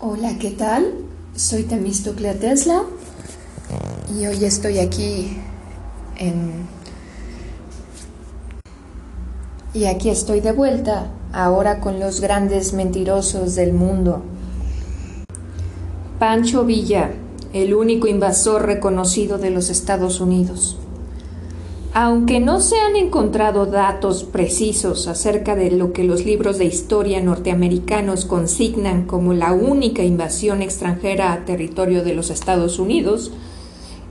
Hola, ¿qué tal? Soy Temistoclea Tesla y hoy estoy aquí en... Y aquí estoy de vuelta, ahora con los grandes mentirosos del mundo. Pancho Villa, el único invasor reconocido de los Estados Unidos. Aunque no se han encontrado datos precisos acerca de lo que los libros de historia norteamericanos consignan como la única invasión extranjera a territorio de los Estados Unidos,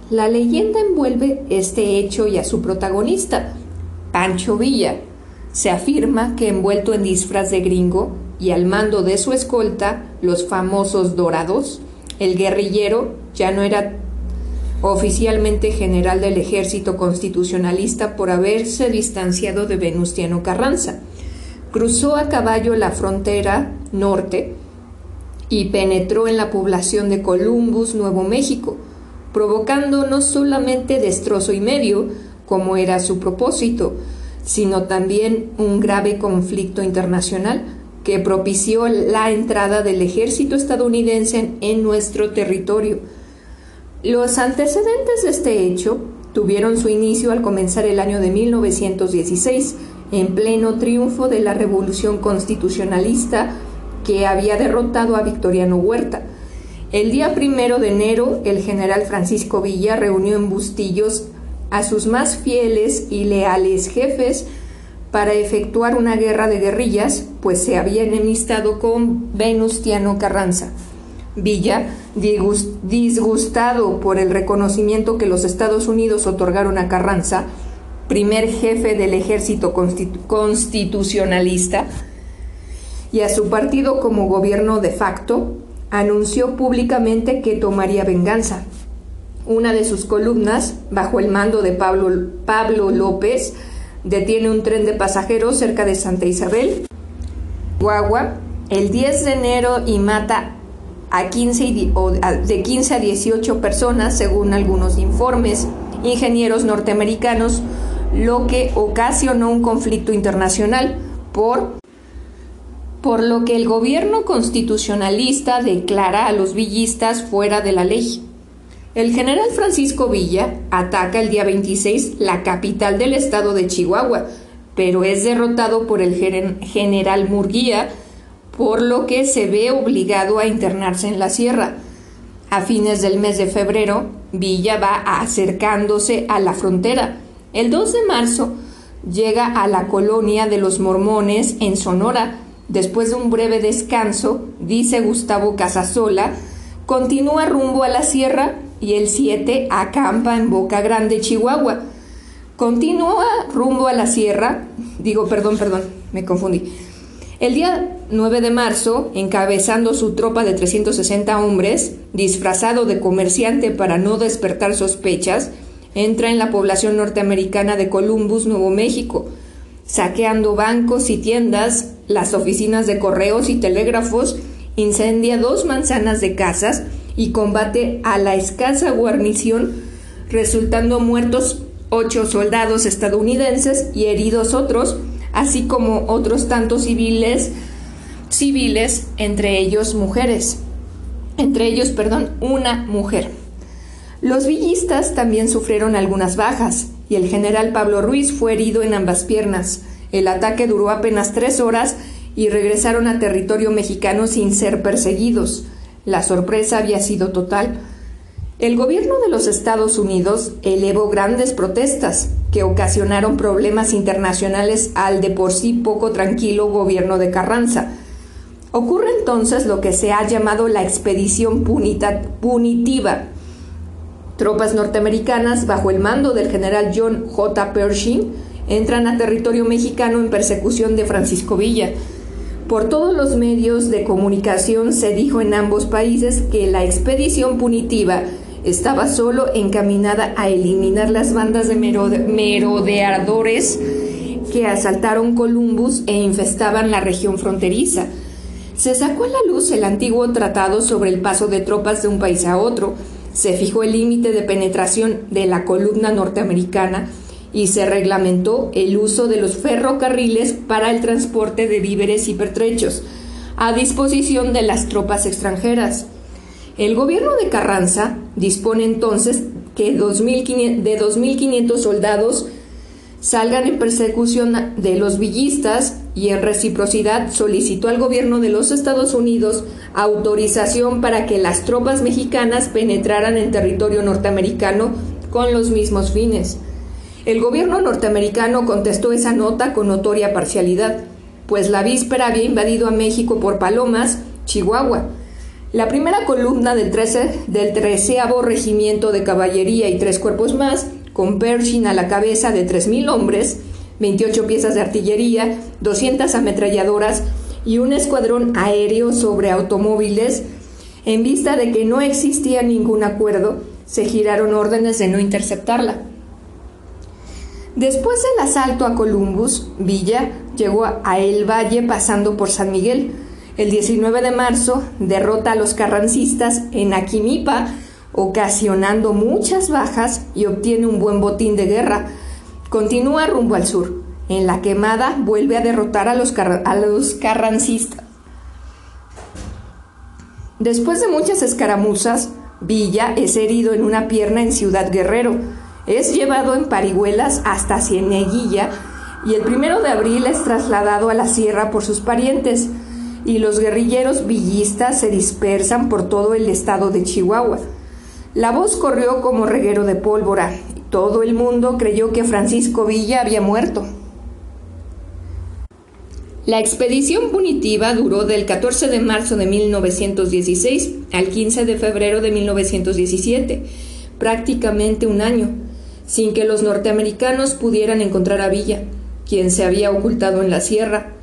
la leyenda envuelve este hecho y a su protagonista, Pancho Villa. Se afirma que envuelto en disfraz de gringo y al mando de su escolta, los famosos dorados, el guerrillero ya no era oficialmente general del ejército constitucionalista por haberse distanciado de Venustiano Carranza. Cruzó a caballo la frontera norte y penetró en la población de Columbus, Nuevo México, provocando no solamente destrozo y medio, como era su propósito, sino también un grave conflicto internacional que propició la entrada del ejército estadounidense en nuestro territorio, los antecedentes de este hecho tuvieron su inicio al comenzar el año de 1916, en pleno triunfo de la revolución constitucionalista que había derrotado a Victoriano Huerta. El día primero de enero, el general Francisco Villa reunió en Bustillos a sus más fieles y leales jefes para efectuar una guerra de guerrillas, pues se había enemistado con Venustiano Carranza. Villa, disgustado por el reconocimiento que los Estados Unidos otorgaron a Carranza, primer jefe del ejército constitucionalista, y a su partido como gobierno de facto, anunció públicamente que tomaría venganza. Una de sus columnas, bajo el mando de Pablo, Pablo López, detiene un tren de pasajeros cerca de Santa Isabel, Guagua, el 10 de enero y mata a 15 de 15 a 18 personas, según algunos informes, ingenieros norteamericanos, lo que ocasionó un conflicto internacional por, por lo que el gobierno constitucionalista declara a los villistas fuera de la ley. El general Francisco Villa ataca el día 26 la capital del estado de Chihuahua, pero es derrotado por el general Murguía, por lo que se ve obligado a internarse en la sierra. A fines del mes de febrero, Villa va acercándose a la frontera. El 2 de marzo llega a la colonia de los mormones en Sonora. Después de un breve descanso, dice Gustavo Casasola, continúa rumbo a la sierra y el 7 acampa en Boca Grande, Chihuahua. Continúa rumbo a la sierra, digo, perdón, perdón, me confundí. El día 9 de marzo, encabezando su tropa de 360 hombres, disfrazado de comerciante para no despertar sospechas, entra en la población norteamericana de Columbus, Nuevo México, saqueando bancos y tiendas, las oficinas de correos y telégrafos, incendia dos manzanas de casas y combate a la escasa guarnición, resultando muertos ocho soldados estadounidenses y heridos otros, así como otros tantos civiles, civiles, entre ellos mujeres, entre ellos, perdón, una mujer. Los villistas también sufrieron algunas bajas y el general Pablo Ruiz fue herido en ambas piernas. El ataque duró apenas tres horas y regresaron a territorio mexicano sin ser perseguidos. La sorpresa había sido total. El gobierno de los Estados Unidos elevó grandes protestas que ocasionaron problemas internacionales al de por sí poco tranquilo gobierno de Carranza. Ocurre entonces lo que se ha llamado la expedición punitiva. Tropas norteamericanas, bajo el mando del general John J. Pershing, entran a territorio mexicano en persecución de Francisco Villa. Por todos los medios de comunicación se dijo en ambos países que la expedición punitiva estaba solo encaminada a eliminar las bandas de merodeadores que asaltaron Columbus e infestaban la región fronteriza. Se sacó a la luz el antiguo tratado sobre el paso de tropas de un país a otro, se fijó el límite de penetración de la columna norteamericana y se reglamentó el uso de los ferrocarriles para el transporte de víveres y pertrechos. a disposición de las tropas extranjeras. El gobierno de Carranza dispone entonces que de 2.500 soldados salgan en persecución de los villistas y en reciprocidad solicitó al gobierno de los Estados Unidos autorización para que las tropas mexicanas penetraran en territorio norteamericano con los mismos fines. El gobierno norteamericano contestó esa nota con notoria parcialidad, pues la víspera había invadido a México por Palomas, Chihuahua. La primera columna del, 13, del regimiento de caballería y tres cuerpos más, con Pershing a la cabeza de 3.000 hombres, 28 piezas de artillería, 200 ametralladoras y un escuadrón aéreo sobre automóviles, en vista de que no existía ningún acuerdo, se giraron órdenes de no interceptarla. Después del asalto a Columbus, Villa llegó a El Valle pasando por San Miguel. El 19 de marzo derrota a los carrancistas en Aquimipa, ocasionando muchas bajas y obtiene un buen botín de guerra. Continúa rumbo al sur. En la quemada vuelve a derrotar a los, carrancistas. Después de muchas escaramuzas, Villa es herido en una pierna en Ciudad Guerrero es llevado en parihuelas hasta Cieneguilla y el primero de abril es trasladado a la sierra por sus parientes y los guerrilleros villistas se dispersan por todo el estado de Chihuahua. La voz corrió como reguero de pólvora. Todo el mundo creyó que Francisco Villa había muerto. La expedición punitiva duró del 14 de marzo de 1916 al 15 de febrero de 1917, prácticamente un año sin que los norteamericanos pudieran encontrar a Villa, quien se había ocultado en la sierra,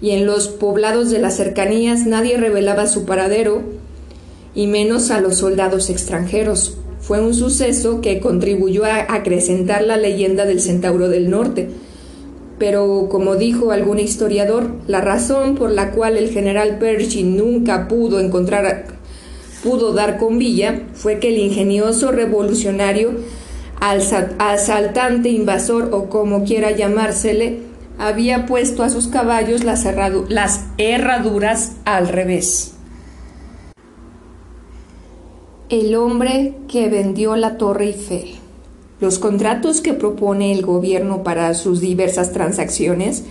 y en los poblados de las cercanías nadie revelaba su paradero, y menos a los soldados extranjeros. Fue un suceso que contribuyó a acrecentar la leyenda del Centauro del Norte. Pero, como dijo algún historiador, la razón por la cual el general Pershing nunca pudo encontrar pudo dar con Villa fue que el ingenioso revolucionario asaltante, invasor o como quiera llamársele, había puesto a sus caballos las, herraduras al revés. El hombre que vendió la Torre Eiffel. Los contratos que propone el gobierno para sus diversas transacciones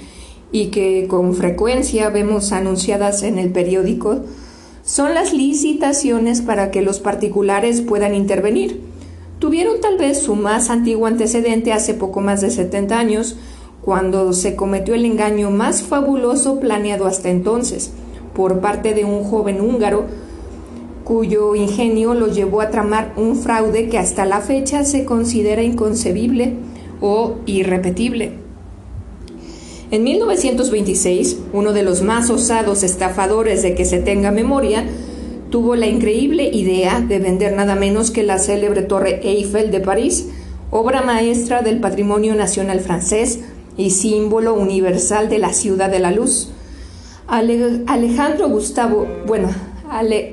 y que con frecuencia vemos anunciadas en el periódico son las licitaciones para que los particulares puedan intervenir tuvieron tal vez su más antiguo antecedente hace poco más de 70 años, cuando se cometió el engaño más fabuloso planeado hasta entonces, por parte de un joven húngaro, cuyo ingenio lo llevó a tramar un fraude que hasta la fecha se considera inconcebible o irrepetible. En 1926, uno de los más osados estafadores de que se tenga memoria, tuvo la increíble idea de vender nada menos que la célebre Torre Eiffel de París, obra maestra del patrimonio nacional francés y símbolo universal de la ciudad de la luz. Alejandro Gustavo, bueno,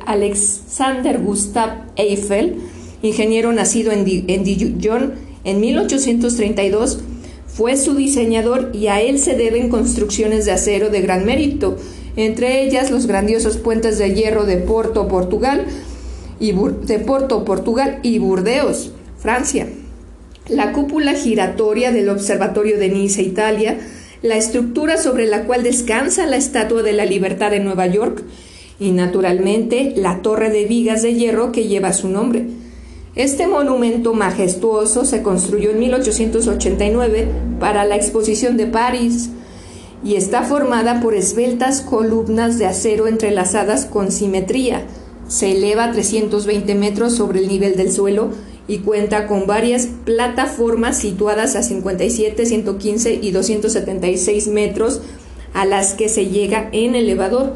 Alexander Gustav Eiffel, ingeniero nacido en, en Dijon en 1832, fue su diseñador y a él se deben construcciones de acero de gran mérito, entre ellas los grandiosos puentes de hierro de Porto, Portugal, y de Porto, Portugal y Burdeos, Francia, la cúpula giratoria del Observatorio de Niza, Italia, la estructura sobre la cual descansa la Estatua de la Libertad de Nueva York y, naturalmente, la torre de vigas de hierro que lleva su nombre. Este monumento majestuoso se construyó en 1889 para la exposición de París, y está formada por esbeltas columnas de acero entrelazadas con simetría. Se eleva a 320 metros sobre el nivel del suelo y cuenta con varias plataformas situadas a 57, 115 y 276 metros a las que se llega en elevador.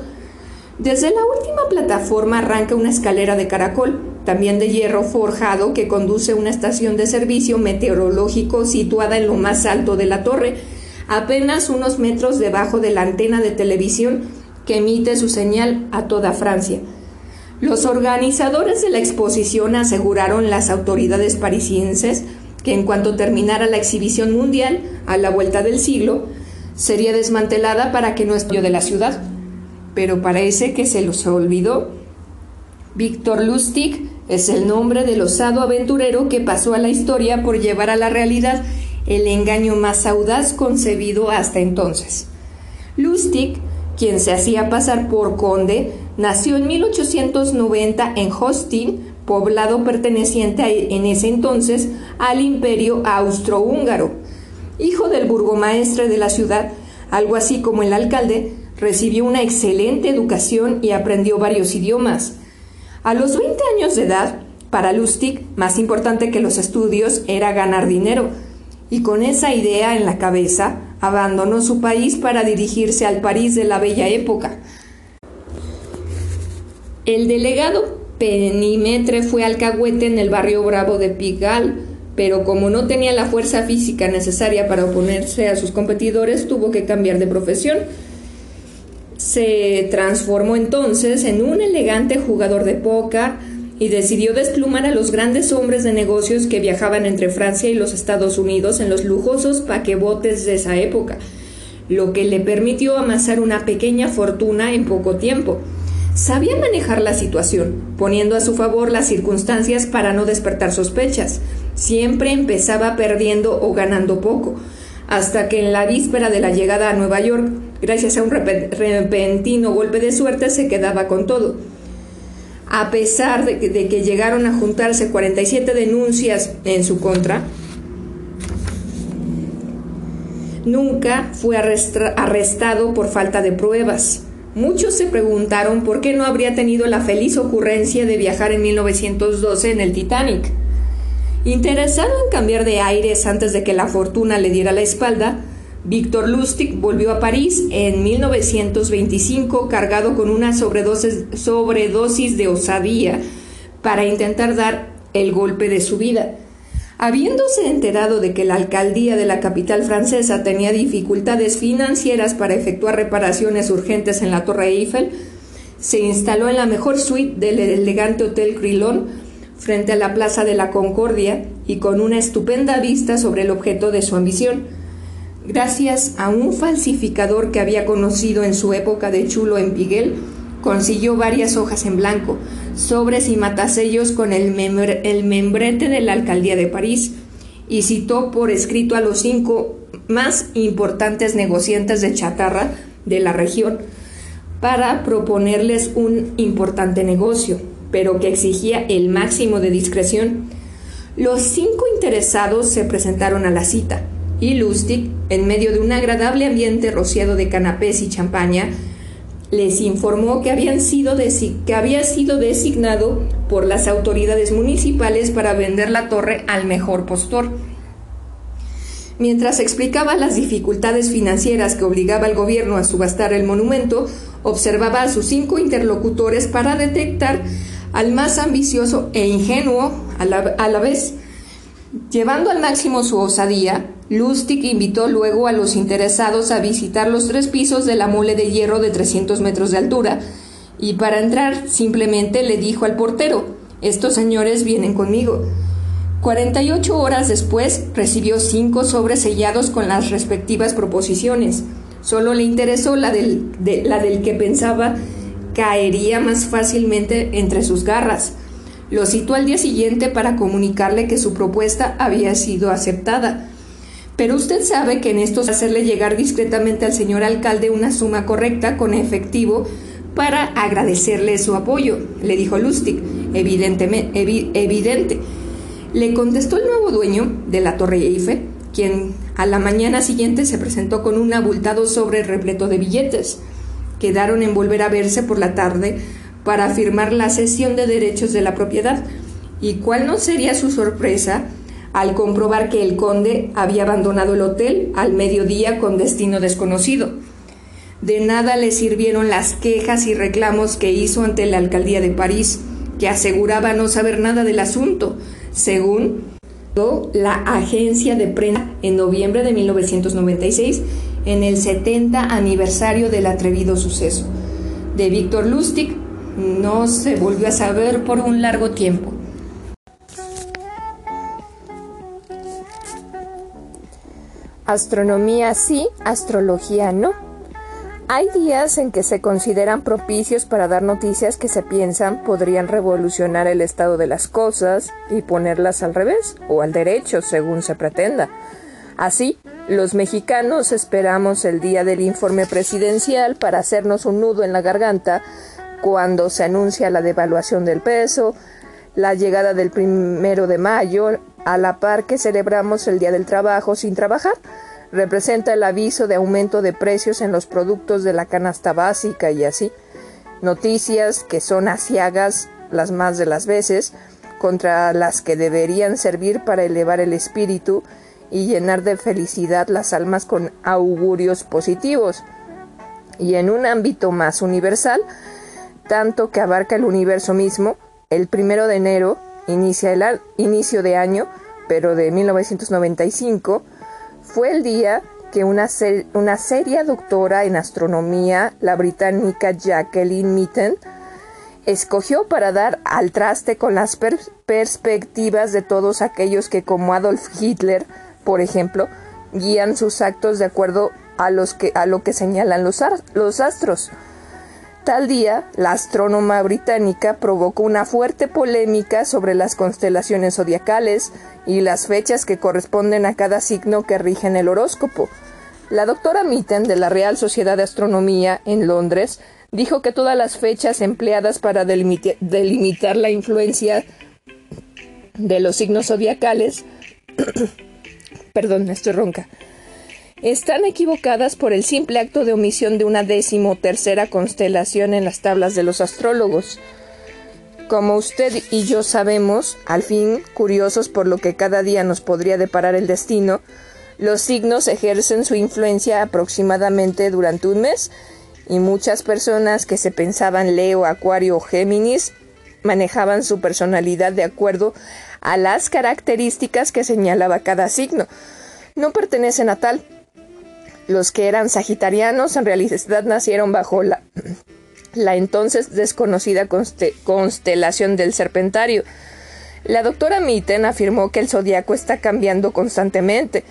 Desde la última plataforma arranca una escalera de caracol, también de hierro forjado, que conduce a una estación de servicio meteorológico situada en lo más alto de la torre, apenas unos metros debajo de la antena de televisión que emite su señal a toda Francia. Los organizadores de la exposición aseguraron las autoridades parisienses que en cuanto terminara la exhibición mundial, a la vuelta del siglo, sería desmantelada para que no esté de la ciudad. pero parece que se los olvidó. Víctor Lustig es el nombre del osado aventurero que pasó a la historia por llevar a la realidad el engaño más audaz concebido hasta entonces. Lustig, quien se hacía pasar por conde, nació en 1890 en Hostin, poblado perteneciente en ese entonces al imperio austrohúngaro. Hijo del burgomaestre de la ciudad, algo así como el alcalde, recibió una excelente educación y aprendió varios idiomas. A los 20 años de edad, para Lustig, más importante que los estudios era ganar dinero, y con esa idea en la cabeza, abandonó su país para dirigirse al París de la bella época. El delegado Penimetre fue alcahuete en el barrio bravo de Pigalle, pero como no tenía la fuerza física necesaria para oponerse a sus competidores, tuvo que cambiar de profesión. Se transformó entonces en un elegante jugador de póker y decidió desplumar a los grandes hombres de negocios que viajaban entre Francia y los Estados Unidos en los lujosos paquebotes de esa época, lo que le permitió amasar una pequeña fortuna en poco tiempo. Sabía manejar la situación, poniendo a su favor las circunstancias para no despertar sospechas. Siempre empezaba perdiendo o ganando poco, hasta que en la víspera de la llegada a Nueva York, gracias a un repentino golpe de suerte, se quedaba con todo. A pesar de que, llegaron a juntarse 47 denuncias en su contra, nunca fue arrestado por falta de pruebas. Muchos se preguntaron por qué no habría tenido la feliz ocurrencia de viajar en 1912 en el Titanic. Interesado en cambiar de aires antes de que la fortuna le diera la espalda, Víctor Lustig volvió a París en 1925 cargado con una sobredosis, de osadía para intentar dar el golpe de su vida. Habiéndose enterado de que la alcaldía de la capital francesa tenía dificultades financieras para efectuar reparaciones urgentes en la Torre Eiffel, se instaló en la mejor suite del elegante Hotel Crillon frente a la Plaza de la Concordia y con una estupenda vista sobre el objeto de su ambición. Gracias a un falsificador que había conocido en su época de chulo en Piguel, consiguió varias hojas en blanco, sobres y matasellos con el, membrete de la alcaldía de París y citó por escrito a los cinco más importantes negociantes de chatarra de la región para proponerles un importante negocio, pero que exigía el máximo de discreción. Los cinco interesados se presentaron a la cita y Lustig, en medio de un agradable ambiente rociado de canapés y champaña, les informó que, habían sido que había sido designado por las autoridades municipales para vender la torre al mejor postor. Mientras explicaba las dificultades financieras que obligaba al gobierno a subastar el monumento, observaba a sus cinco interlocutores para detectar al más ambicioso e ingenuo a la vez. Llevando al máximo su osadía, Lustig invitó luego a los interesados a visitar los tres pisos de la mole de hierro de 300 metros de altura, y para entrar simplemente le dijo al portero, estos señores vienen conmigo. 48 horas después recibió cinco sobres sellados con las respectivas proposiciones. Solo le interesó la del, la del que pensaba caería más fácilmente entre sus garras. Lo citó al día siguiente para comunicarle que su propuesta había sido aceptada. Pero usted sabe que en esto es hacerle llegar discretamente al señor alcalde una suma correcta con efectivo para agradecerle su apoyo, le dijo Lustig, evidentemente, evidente. Le contestó el nuevo dueño de la Torre Eiffel, quien a la mañana siguiente se presentó con un abultado sobre repleto de billetes. Quedaron en volver a verse por la tarde para firmar la cesión de derechos de la propiedad. ¿Y cuál no sería su sorpresa al comprobar que el conde había abandonado el hotel al mediodía con destino desconocido. De nada le sirvieron las quejas y reclamos que hizo ante la alcaldía de París, que aseguraba no saber nada del asunto, según la agencia de prensa en noviembre de 1996 en el 70 aniversario del atrevido suceso. De Víctor Lustig no se volvió a saber por un largo tiempo. Astronomía sí, astrología no. Hay días en que se consideran propicios para dar noticias que se piensan podrían revolucionar el estado de las cosas y ponerlas al revés o al derecho, según se pretenda. Así, los mexicanos esperamos el día del informe presidencial para hacernos un nudo en la garganta cuando se anuncia la devaluación del peso, la llegada del primero de mayo, a la par que celebramos el Día del Trabajo sin trabajar representa el aviso de aumento de precios en los productos de la canasta básica y así. Noticias que son asiagas las más de las veces contra las que deberían servir para elevar el espíritu y llenar de felicidad las almas con augurios positivos. Y en un ámbito más universal, tanto que abarca el universo mismo, el primero de enero inicia el inicio de año, pero de 1995, fue el día que una, una seria doctora en astronomía, la británica Jacqueline Mitten, escogió para dar al traste con las perspectivas de todos aquellos que, como Adolf Hitler, por ejemplo, guían sus actos de acuerdo a, los que, a lo que señalan los, los astros. Tal día, la astrónoma británica provocó una fuerte polémica sobre las constelaciones zodiacales y las fechas que corresponden a cada signo que rigen el horóscopo. La doctora Mitten de la Real Sociedad de Astronomía en Londres dijo que todas las fechas empleadas para delimitar la influencia de los signos zodiacales perdón, estoy ronca están equivocadas por el simple acto de omisión de una décimo tercera constelación en las tablas de los astrólogos. Como usted y yo sabemos, al fin, curiosos por lo que cada día nos podría deparar el destino, los signos ejercen su influencia aproximadamente durante un mes y muchas personas que se pensaban Leo, Acuario o Géminis manejaban su personalidad de acuerdo a las características que señalaba cada signo. No pertenecen a tal, los que eran sagitarianos en realidad nacieron bajo la, la entonces desconocida constelación del Serpentario. La doctora Mitten afirmó que el zodiaco está cambiando constantemente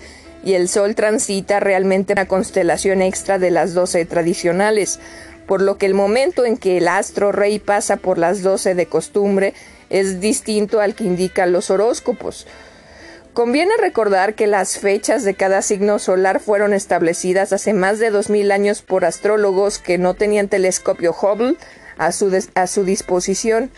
y el Sol transita realmente una constelación extra de las doce tradicionales, por lo que el momento en que el astro rey pasa por las doce de costumbre es distinto al que indican los horóscopos. Conviene recordar que las fechas de cada signo solar fueron establecidas hace más de dos mil años por astrólogos que no tenían telescopio Hubble a su, a su disposición.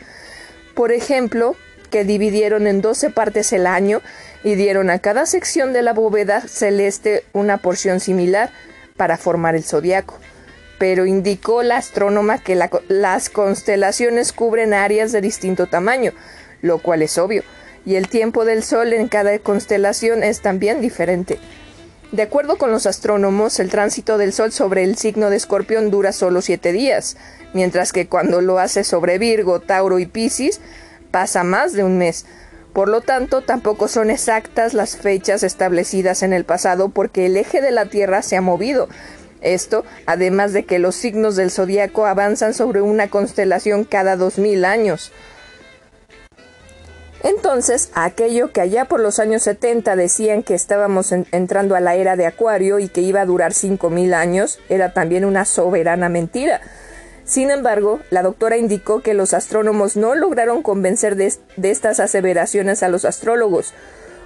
Por ejemplo, que dividieron en doce partes el año y dieron a cada sección de la bóveda celeste una porción similar para formar el zodiaco. Pero indicó la astrónoma que las constelaciones cubren áreas de distinto tamaño, lo cual es obvio y el tiempo del Sol en cada constelación es también diferente. De acuerdo con los astrónomos, el tránsito del Sol sobre el signo de Escorpión dura solo siete días, mientras que cuando lo hace sobre Virgo, Tauro y Piscis pasa más de un mes. Por lo tanto, tampoco son exactas las fechas establecidas en el pasado porque el eje de la Tierra se ha movido. Esto, además de que los signos del zodiaco avanzan sobre una constelación cada dos mil años. Entonces, aquello que allá por los años 70 decían que estábamos entrando a la era de Acuario y que iba a durar 5.000 años, era también una soberana mentira. Sin embargo, la doctora indicó que los astrónomos no lograron convencer de, de estas aseveraciones a los astrólogos.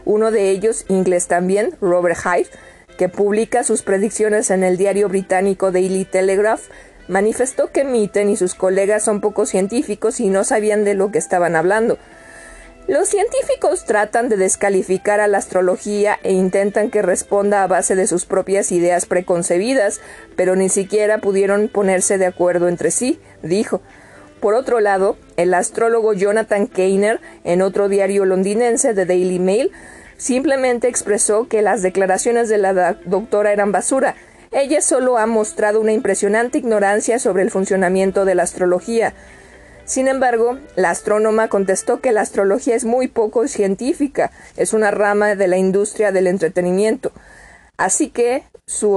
Uno de ellos, inglés también, Robert Hyde, que publica sus predicciones en el diario británico Daily Telegraph, manifestó que Mitten y sus colegas son poco científicos y no sabían de lo que estaban hablando. Los científicos tratan de descalificar a la astrología e intentan que responda a base de sus propias ideas preconcebidas, pero ni siquiera pudieron ponerse de acuerdo entre sí, dijo. Por otro lado, el astrólogo Jonathan Keiner, en otro diario londinense, The Daily Mail, simplemente expresó que las declaraciones de la doctora eran basura. Ella solo ha mostrado una impresionante ignorancia sobre el funcionamiento de la astrología. Sin embargo, la astrónoma contestó que la astrología es muy poco científica, es una rama de la industria del entretenimiento. Así que su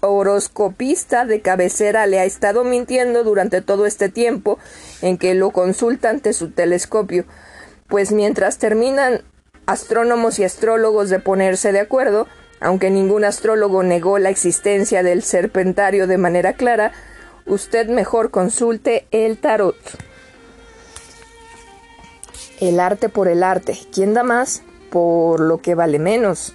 horoscopista de cabecera le ha estado mintiendo durante todo este tiempo en que lo consulta ante su telescopio, pues mientras terminan astrónomos y astrólogos de ponerse de acuerdo, Aunque ningún astrólogo negó la existencia del serpentario de manera clara, usted mejor consulte el tarot. El arte por el arte. ¿Quién da más? Por lo que vale menos.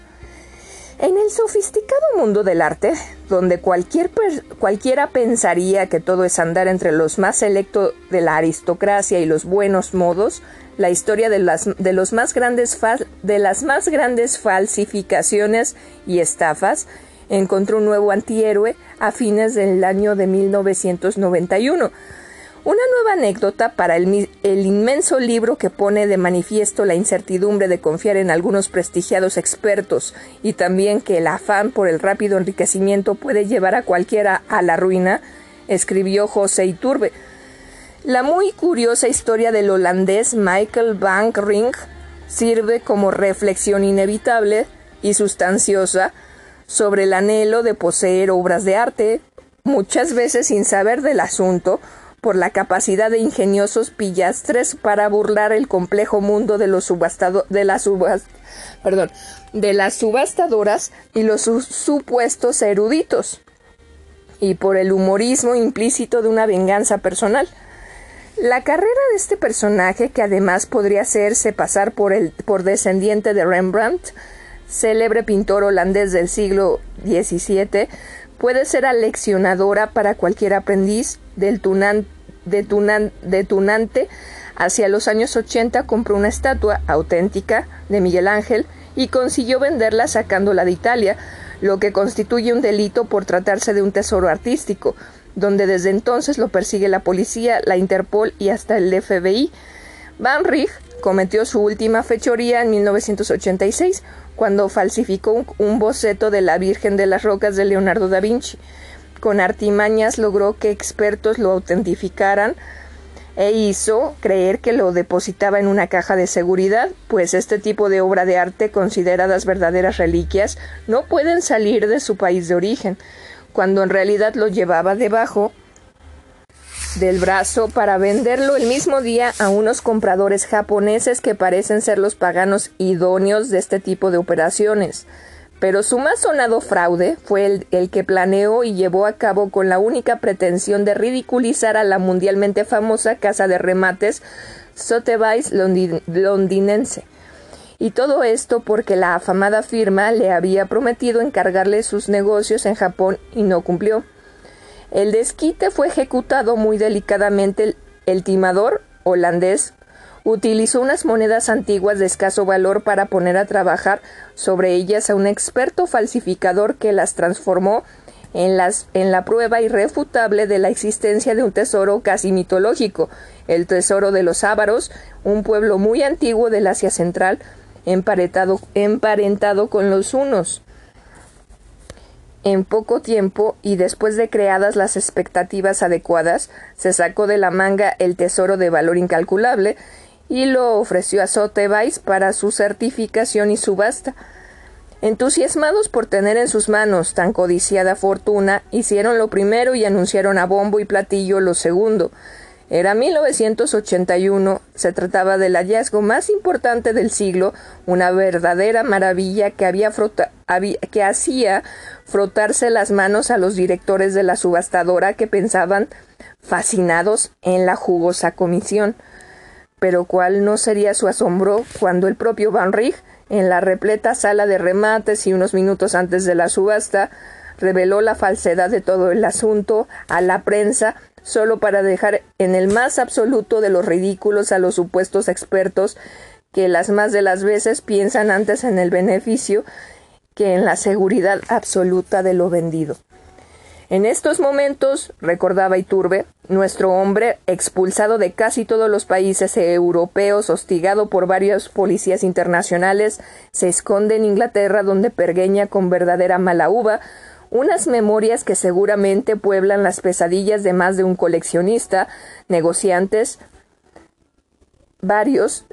En el sofisticado mundo del arte, donde cualquier cualquiera pensaría que todo es andar entre los más selectos de la aristocracia y los buenos modos, la historia de las, de los más grandes de las más grandes falsificaciones y estafas encontró un nuevo antihéroe a fines del año de 1991 una nueva anécdota para el, inmenso libro que pone de manifiesto la incertidumbre de confiar en algunos prestigiados expertos y también que el afán por el rápido enriquecimiento puede llevar a cualquiera a la ruina, escribió José Iturbe. La muy curiosa historia del holandés Michael Van Ring sirve como reflexión inevitable y sustanciosa sobre el anhelo de poseer obras de arte, muchas veces sin saber del asunto, por la capacidad de ingeniosos pillastres para burlar el complejo mundo de los de las perdón, de las subastadoras y los supuestos eruditos, y por el humorismo implícito de una venganza personal. La carrera de este personaje, que además podría hacerse pasar por, el, por descendiente de Rembrandt, célebre pintor holandés del siglo XVII, puede ser aleccionadora para cualquier aprendiz del detunante. Hacia los años 80 compró una estatua auténtica de Miguel Ángel y consiguió venderla sacándola de Italia, lo que constituye un delito por tratarse de un tesoro artístico, donde desde entonces lo persigue la policía, la Interpol y hasta el FBI. Van Rijn cometió su última fechoría en 1986, cuando falsificó un, boceto de la Virgen de las Rocas de Leonardo da Vinci. Con artimañas logró que expertos lo autentificaran e hizo creer que lo depositaba en una caja de seguridad, pues este tipo de obra de arte consideradas verdaderas reliquias no pueden salir de su país de origen, cuando en realidad lo llevaba debajo del brazo para venderlo el mismo día a unos compradores japoneses que parecen ser los paganos idóneos de este tipo de operaciones. Pero su más sonado fraude fue el, que planeó y llevó a cabo con la única pretensión de ridiculizar a la mundialmente famosa casa de remates Sotheby's londinense. Y todo esto porque la afamada firma le había prometido encargarle sus negocios en Japón y no cumplió. El desquite fue ejecutado muy delicadamente. El, timador holandés utilizó unas monedas antiguas de escaso valor para poner a trabajar sobre ellas a un experto falsificador que las transformó en, las, en la prueba irrefutable de la existencia de un tesoro casi mitológico, el tesoro de los ávaros, un pueblo muy antiguo del Asia Central, emparentado, emparentado con los hunos. En poco tiempo y después de creadas las expectativas adecuadas, se sacó de la manga el tesoro de valor incalculable y lo ofreció a Sotheby's para su certificación y subasta. Entusiasmados por tener en sus manos tan codiciada fortuna, hicieron lo primero y anunciaron a bombo y platillo lo segundo. Era 1981, se trataba del hallazgo más importante del siglo, una verdadera maravilla que, había que hacía frotarse las manos a los directores de la subastadora que pensaban fascinados en la jugosa comisión. Pero cuál no sería su asombro cuando el propio Van Rij, en la repleta sala de remates y unos minutos antes de la subasta, reveló la falsedad de todo el asunto a la prensa solo para dejar en el más absoluto de los ridículos a los supuestos expertos que las más de las veces piensan antes en el beneficio que en la seguridad absoluta de lo vendido. En estos momentos, recordaba Iturbe, nuestro hombre, expulsado de casi todos los países europeos, hostigado por varias policías internacionales, se esconde en Inglaterra donde pergueña con verdadera mala uva unas memorias que seguramente pueblan las pesadillas de más de un coleccionista, negociantes, varios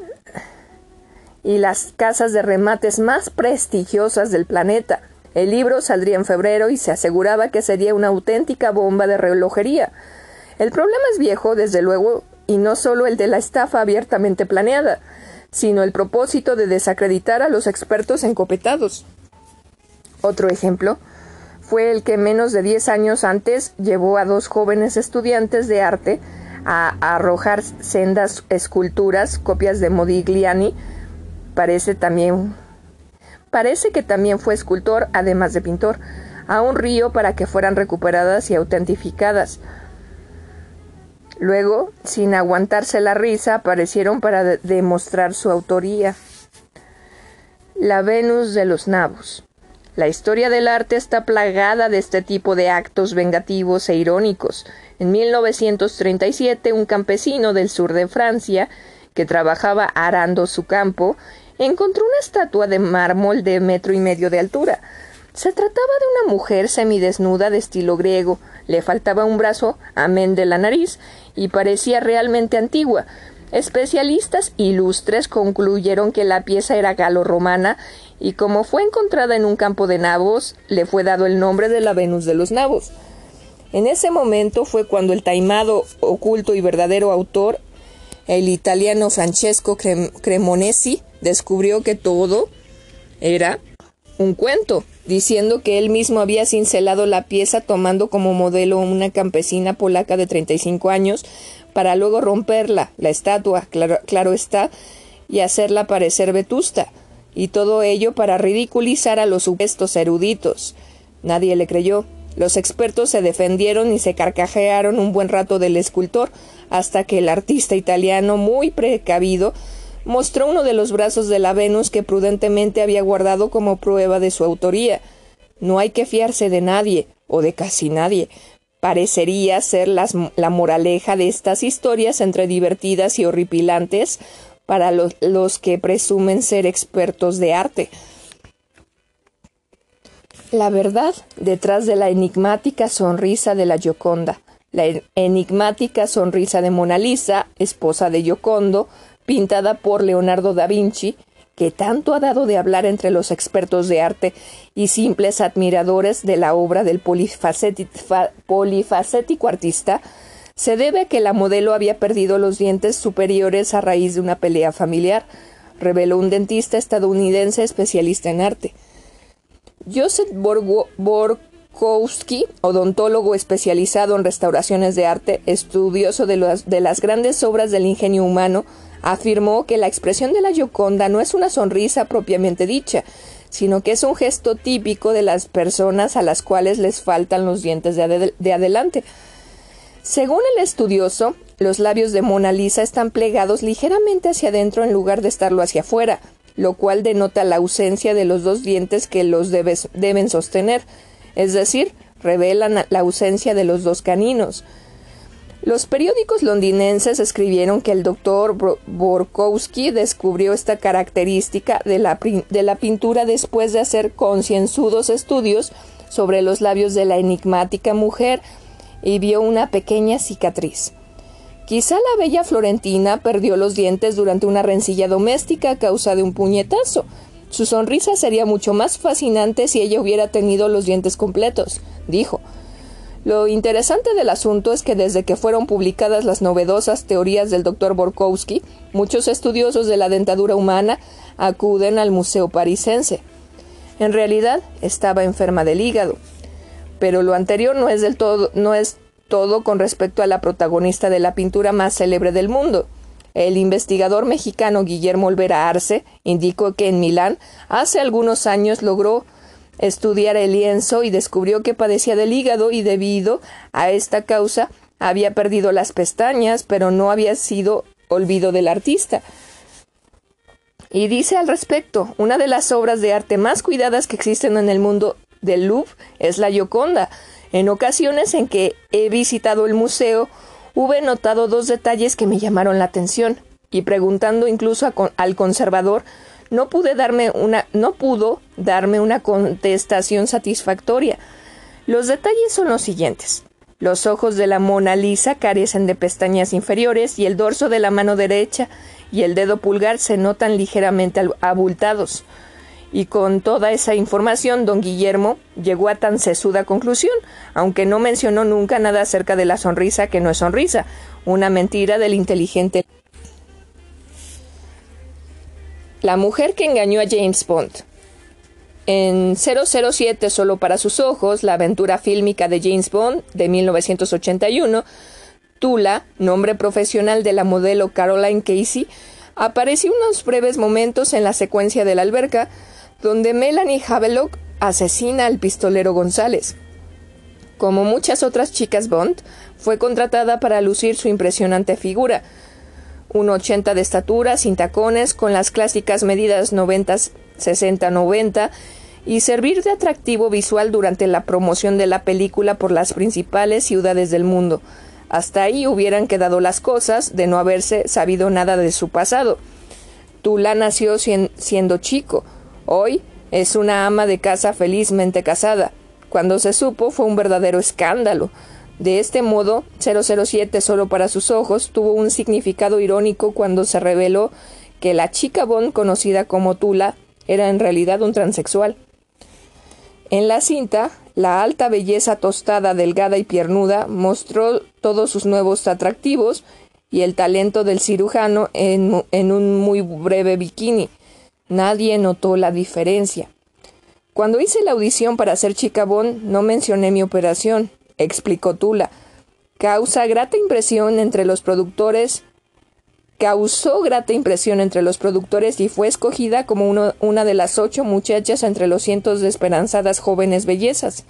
y las casas de remates más prestigiosas del planeta. El libro saldría en febrero y se aseguraba que sería una auténtica bomba de relojería. El problema es viejo, desde luego, y no solo el de la estafa abiertamente planeada, sino el propósito de desacreditar a los expertos encopetados. Otro ejemplo fue el que menos de 10 años antes llevó a dos jóvenes estudiantes de arte a, arrojar sendas esculturas, copias de Modigliani. Parece también parece que también fue escultor, además de pintor, a un río para que fueran recuperadas y autentificadas. Luego, sin aguantarse la risa, aparecieron para demostrar su autoría. La Venus de los Nabos. La historia del arte está plagada de este tipo de actos vengativos e irónicos. En 1937, un campesino del sur de Francia, que trabajaba arando su campo, encontró una estatua de mármol de metro y medio de altura. Se trataba de una mujer semidesnuda de estilo griego, le faltaba un brazo, amén de la nariz, y parecía realmente antigua. Especialistas ilustres concluyeron que la pieza era galo-romana y como fue encontrada en un campo de nabos, le fue dado el nombre de la Venus de los Nabos. En ese momento fue cuando el taimado, oculto y verdadero autor, el italiano Francesco Cremonesi, descubrió que todo era un cuento, diciendo que él mismo había cincelado la pieza tomando como modelo una campesina polaca de 35 años para luego romperla, la estatua, claro, claro está, y hacerla parecer vetusta, y todo ello para ridiculizar a los supuestos eruditos. Nadie le creyó. Los expertos se defendieron y se carcajearon un buen rato del escultor, hasta que el artista italiano, muy precavido, mostró uno de los brazos de la Venus que prudentemente había guardado como prueba de su autoría. No hay que fiarse de nadie, o de casi nadie. Parecería ser la moraleja de estas historias entre divertidas y horripilantes para los, los que presumen ser expertos de arte. La verdad detrás de la enigmática sonrisa de la Gioconda, la enigmática sonrisa de Mona Lisa, esposa de Giocondo, pintada por Leonardo da Vinci, que tanto ha dado de hablar entre los expertos de arte y simples admiradores de la obra del polifacético artista, se debe a que la modelo había perdido los dientes superiores a raíz de una pelea familiar, reveló un dentista estadounidense especialista en arte. Joseph Borkowski, odontólogo especializado en restauraciones de arte, estudioso de las grandes obras del ingenio humano, afirmó que la expresión de la Gioconda no es una sonrisa propiamente dicha, sino que es un gesto típico de las personas a las cuales les faltan los dientes de, adelante. Según el estudioso, los labios de Mona Lisa están plegados ligeramente hacia adentro en lugar de estarlo hacia afuera, lo cual denota la ausencia de los dos dientes que los deben sostener, es decir, revelan la ausencia de los dos caninos. Los periódicos londinenses escribieron que el doctor Borkowski descubrió esta característica de la, de la pintura después de hacer concienzudos estudios sobre los labios de la enigmática mujer y vio una pequeña cicatriz. Quizá la bella Florentina perdió los dientes durante una rencilla doméstica a causa de un puñetazo. Su sonrisa sería mucho más fascinante si ella hubiera tenido los dientes completos, dijo. Lo interesante del asunto es que desde que fueron publicadas las novedosas teorías del Dr. Borkowski, muchos estudiosos de la dentadura humana acuden al Museo Parisense. En realidad, estaba enferma del hígado. Pero lo anterior no es del todo, no es todo con respecto a la protagonista de la pintura más célebre del mundo. El investigador mexicano Guillermo Olvera Arce indicó que en Milán hace algunos años logró estudiar el lienzo y descubrió que padecía del hígado y debido a esta causa había perdido las pestañas, pero no había sido olvido del artista. Y dice al respecto, una de las obras de arte más cuidadas que existen en el mundo del Louvre es la Gioconda. En ocasiones en que he visitado el museo, hube notado dos detalles que me llamaron la atención, y preguntando incluso al conservador, no pude darme una, no pudo darme una contestación satisfactoria. Los detalles son los siguientes. Los ojos de la Mona Lisa carecen de pestañas inferiores y el dorso de la mano derecha y el dedo pulgar se notan ligeramente abultados. Y con toda esa información, don Guillermo llegó a tan sesuda conclusión, aunque no mencionó nunca nada acerca de la sonrisa que no es sonrisa, una mentira del inteligente la mujer que engañó a James Bond. En 007 Solo para sus ojos, la aventura fílmica de James Bond de 1981, Tula, nombre profesional de la modelo Caroline Casey, apareció unos breves momentos en la secuencia de la alberca, donde Melanie Havelock asesina al pistolero González. Como muchas otras chicas Bond, fue contratada para lucir su impresionante figura, un 80 de estatura, sin tacones, con las clásicas medidas 90 60-90 y servir de atractivo visual durante la promoción de la película por las principales ciudades del mundo. Hasta ahí hubieran quedado las cosas de no haberse sabido nada de su pasado. Tula nació siendo chico. Hoy es una ama de casa felizmente casada. Cuando se supo fue un verdadero escándalo. De este modo, 007 solo para sus ojos tuvo un significado irónico cuando se reveló que la chica Bond conocida como Tula era en realidad un transexual. En la cinta, la alta belleza tostada, delgada y piernuda mostró todos sus nuevos atractivos y el talento del cirujano en, en un muy breve bikini. Nadie notó la diferencia. Cuando hice la audición para ser chica Bond, no mencioné mi operación, explicó Tula. Causa grata impresión entre los productores causó grata impresión entre los productores y fue escogida como una de las ocho muchachas entre los cientos de esperanzadas jóvenes bellezas.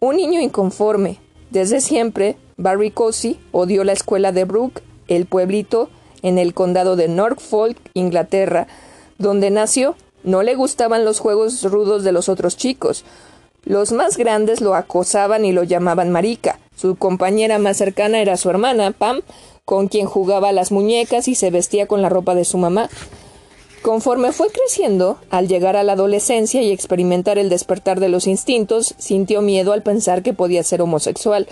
Un niño inconforme. Desde siempre, Barry Cossey odió la escuela de Brooke, el pueblito en el condado de Norfolk, Inglaterra, donde nació. No le gustaban los juegos rudos de los otros chicos. Los más grandes lo acosaban y lo llamaban marica. Su compañera más cercana era su hermana, Pam, con quien jugaba las muñecas y se vestía con la ropa de su mamá. Conforme fue creciendo, al llegar a la adolescencia y experimentar el despertar de los instintos, sintió miedo al pensar que podía ser homosexual.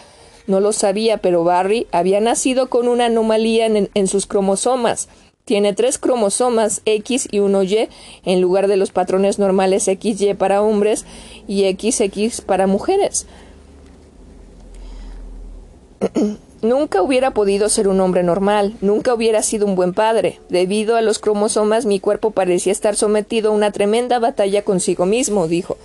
No lo sabía, pero Barry había nacido con una anomalía en, sus cromosomas. Tiene tres cromosomas X y uno Y en lugar de los patrones normales XY para hombres y XX para mujeres. Nunca hubiera podido ser un hombre normal, nunca hubiera sido un buen padre. Debido a los cromosomas mi cuerpo parecía estar sometido a una tremenda batalla consigo mismo, dijo.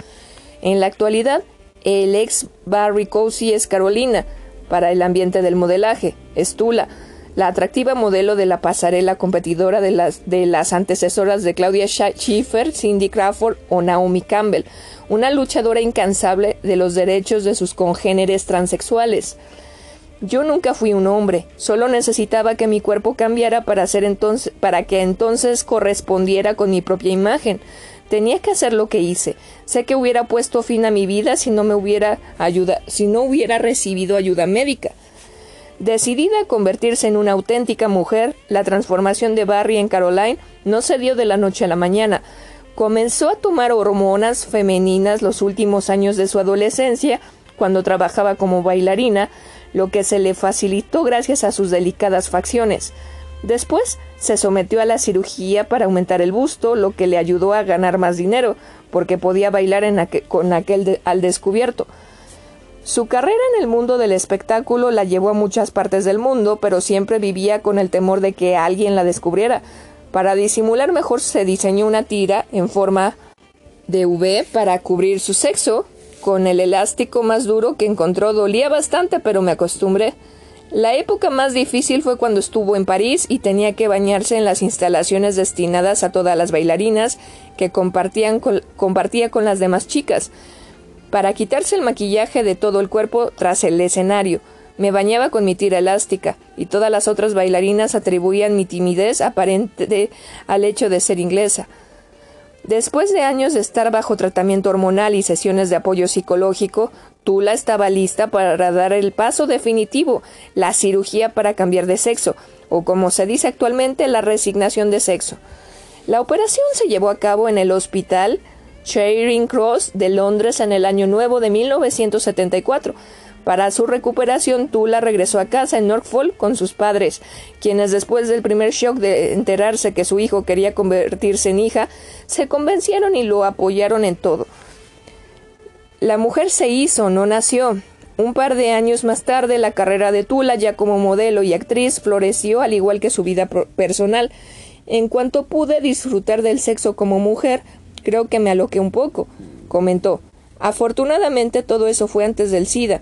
En la actualidad, el ex Barry Cousy es Carolina, para el ambiente del modelaje, es Tula, la atractiva modelo de la pasarela competidora de las, de las antecesoras de Claudia Schiffer, Cindy Crawford o Naomi Campbell, una luchadora incansable de los derechos de sus congéneres transexuales. Yo nunca fui un hombre, solo necesitaba que mi cuerpo cambiara para hacer entonces para que entonces correspondiera con mi propia imagen. Tenía que hacer lo que hice. Sé que hubiera puesto fin a mi vida si no me hubiera ayuda, si no hubiera recibido ayuda médica. Decidida a convertirse en una auténtica mujer, la transformación de Barry en Caroline no se dio de la noche a la mañana. Comenzó a tomar hormonas femeninas los últimos años de su adolescencia, cuando trabajaba como bailarina, lo que se le facilitó gracias a sus delicadas facciones. Después se sometió a la cirugía para aumentar el busto, lo que le ayudó a ganar más dinero, porque podía bailar con aquel al descubierto. Su carrera en el mundo del espectáculo la llevó a muchas partes del mundo, pero siempre vivía con el temor de que alguien la descubriera. Para disimular mejor se diseñó una tira en forma de V para cubrir su sexo, con el elástico más duro que encontró dolía bastante, pero me acostumbré. La época más difícil fue cuando estuvo en París y tenía que bañarse en las instalaciones destinadas a todas las bailarinas que compartían compartía con las demás chicas. Para quitarse el maquillaje de todo el cuerpo tras el escenario, me bañaba con mi tira elástica, y todas las otras bailarinas atribuían mi timidez aparente al hecho de ser inglesa. Después de años de estar bajo tratamiento hormonal y sesiones de apoyo psicológico, Tula estaba lista para dar el paso definitivo, la cirugía para cambiar de sexo, o como se dice actualmente, la resignación de sexo. La operación se llevó a cabo en el hospital Charing Cross de Londres en el año nuevo de 1974. Para su recuperación, Tula regresó a casa en Norfolk con sus padres, quienes después del primer shock de enterarse que su hijo quería convertirse en hija, se convencieron y lo apoyaron en todo. La mujer se hizo, no nació. Un par de años más tarde, la carrera de Tula, ya como modelo y actriz, floreció al igual que su vida personal. En cuanto pude disfrutar del sexo como mujer, Creo que me aloqué un poco, comentó. Afortunadamente todo eso fue antes del SIDA.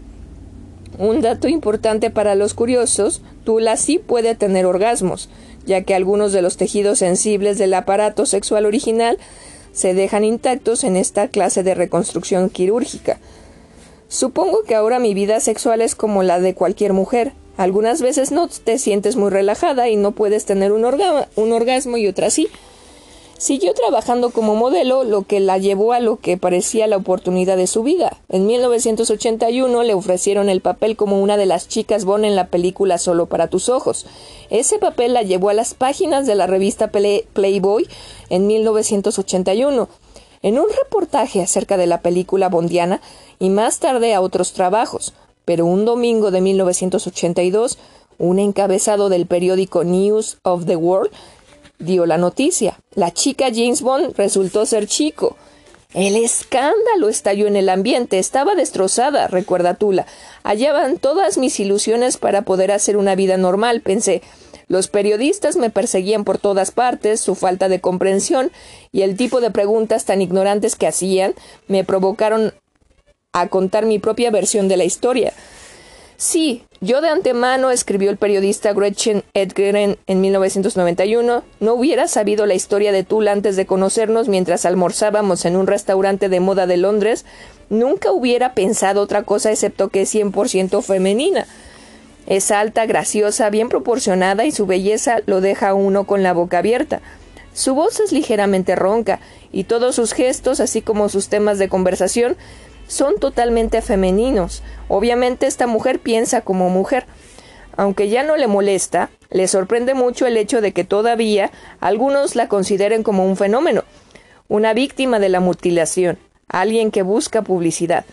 Un dato importante para los curiosos, Tula sí puede tener orgasmos, ya que algunos de los tejidos sensibles del aparato sexual original se dejan intactos en esta clase de reconstrucción quirúrgica. Supongo que ahora mi vida sexual es como la de cualquier mujer. Algunas veces no te sientes muy relajada y no puedes tener un, orgasmo y otras sí. Siguió trabajando como modelo, lo que la llevó a lo que parecía la oportunidad de su vida. En 1981 le ofrecieron el papel como una de las chicas Bond en la película Solo para tus ojos. Ese papel la llevó a las páginas de la revista Playboy en 1981, en un reportaje acerca de la película bondiana y más tarde a otros trabajos. Pero un domingo de 1982, un encabezado del periódico News of the World dio la noticia. La chica James Bond resultó ser chico. El escándalo estalló en el ambiente, estaba destrozada, recuerda Tula. Allá van todas mis ilusiones para poder hacer una vida normal, pensé. Los periodistas me perseguían por todas partes, su falta de comprensión y el tipo de preguntas tan ignorantes que hacían me provocaron a contar mi propia versión de la historia. Sí, yo de antemano, escribió el periodista Gretchen Edgren en 1991, no hubiera sabido la historia de Tula antes de conocernos mientras almorzábamos en un restaurante de moda de Londres, nunca hubiera pensado otra cosa excepto que es 100% femenina. Es alta, graciosa, bien proporcionada y su belleza lo deja a uno con la boca abierta. Su voz es ligeramente ronca y todos sus gestos, así como sus temas de conversación, son totalmente femeninos. Obviamente esta mujer piensa como mujer. Aunque ya no le molesta, le sorprende mucho el hecho de que todavía algunos la consideren como un fenómeno, una víctima de la mutilación, alguien que busca publicidad.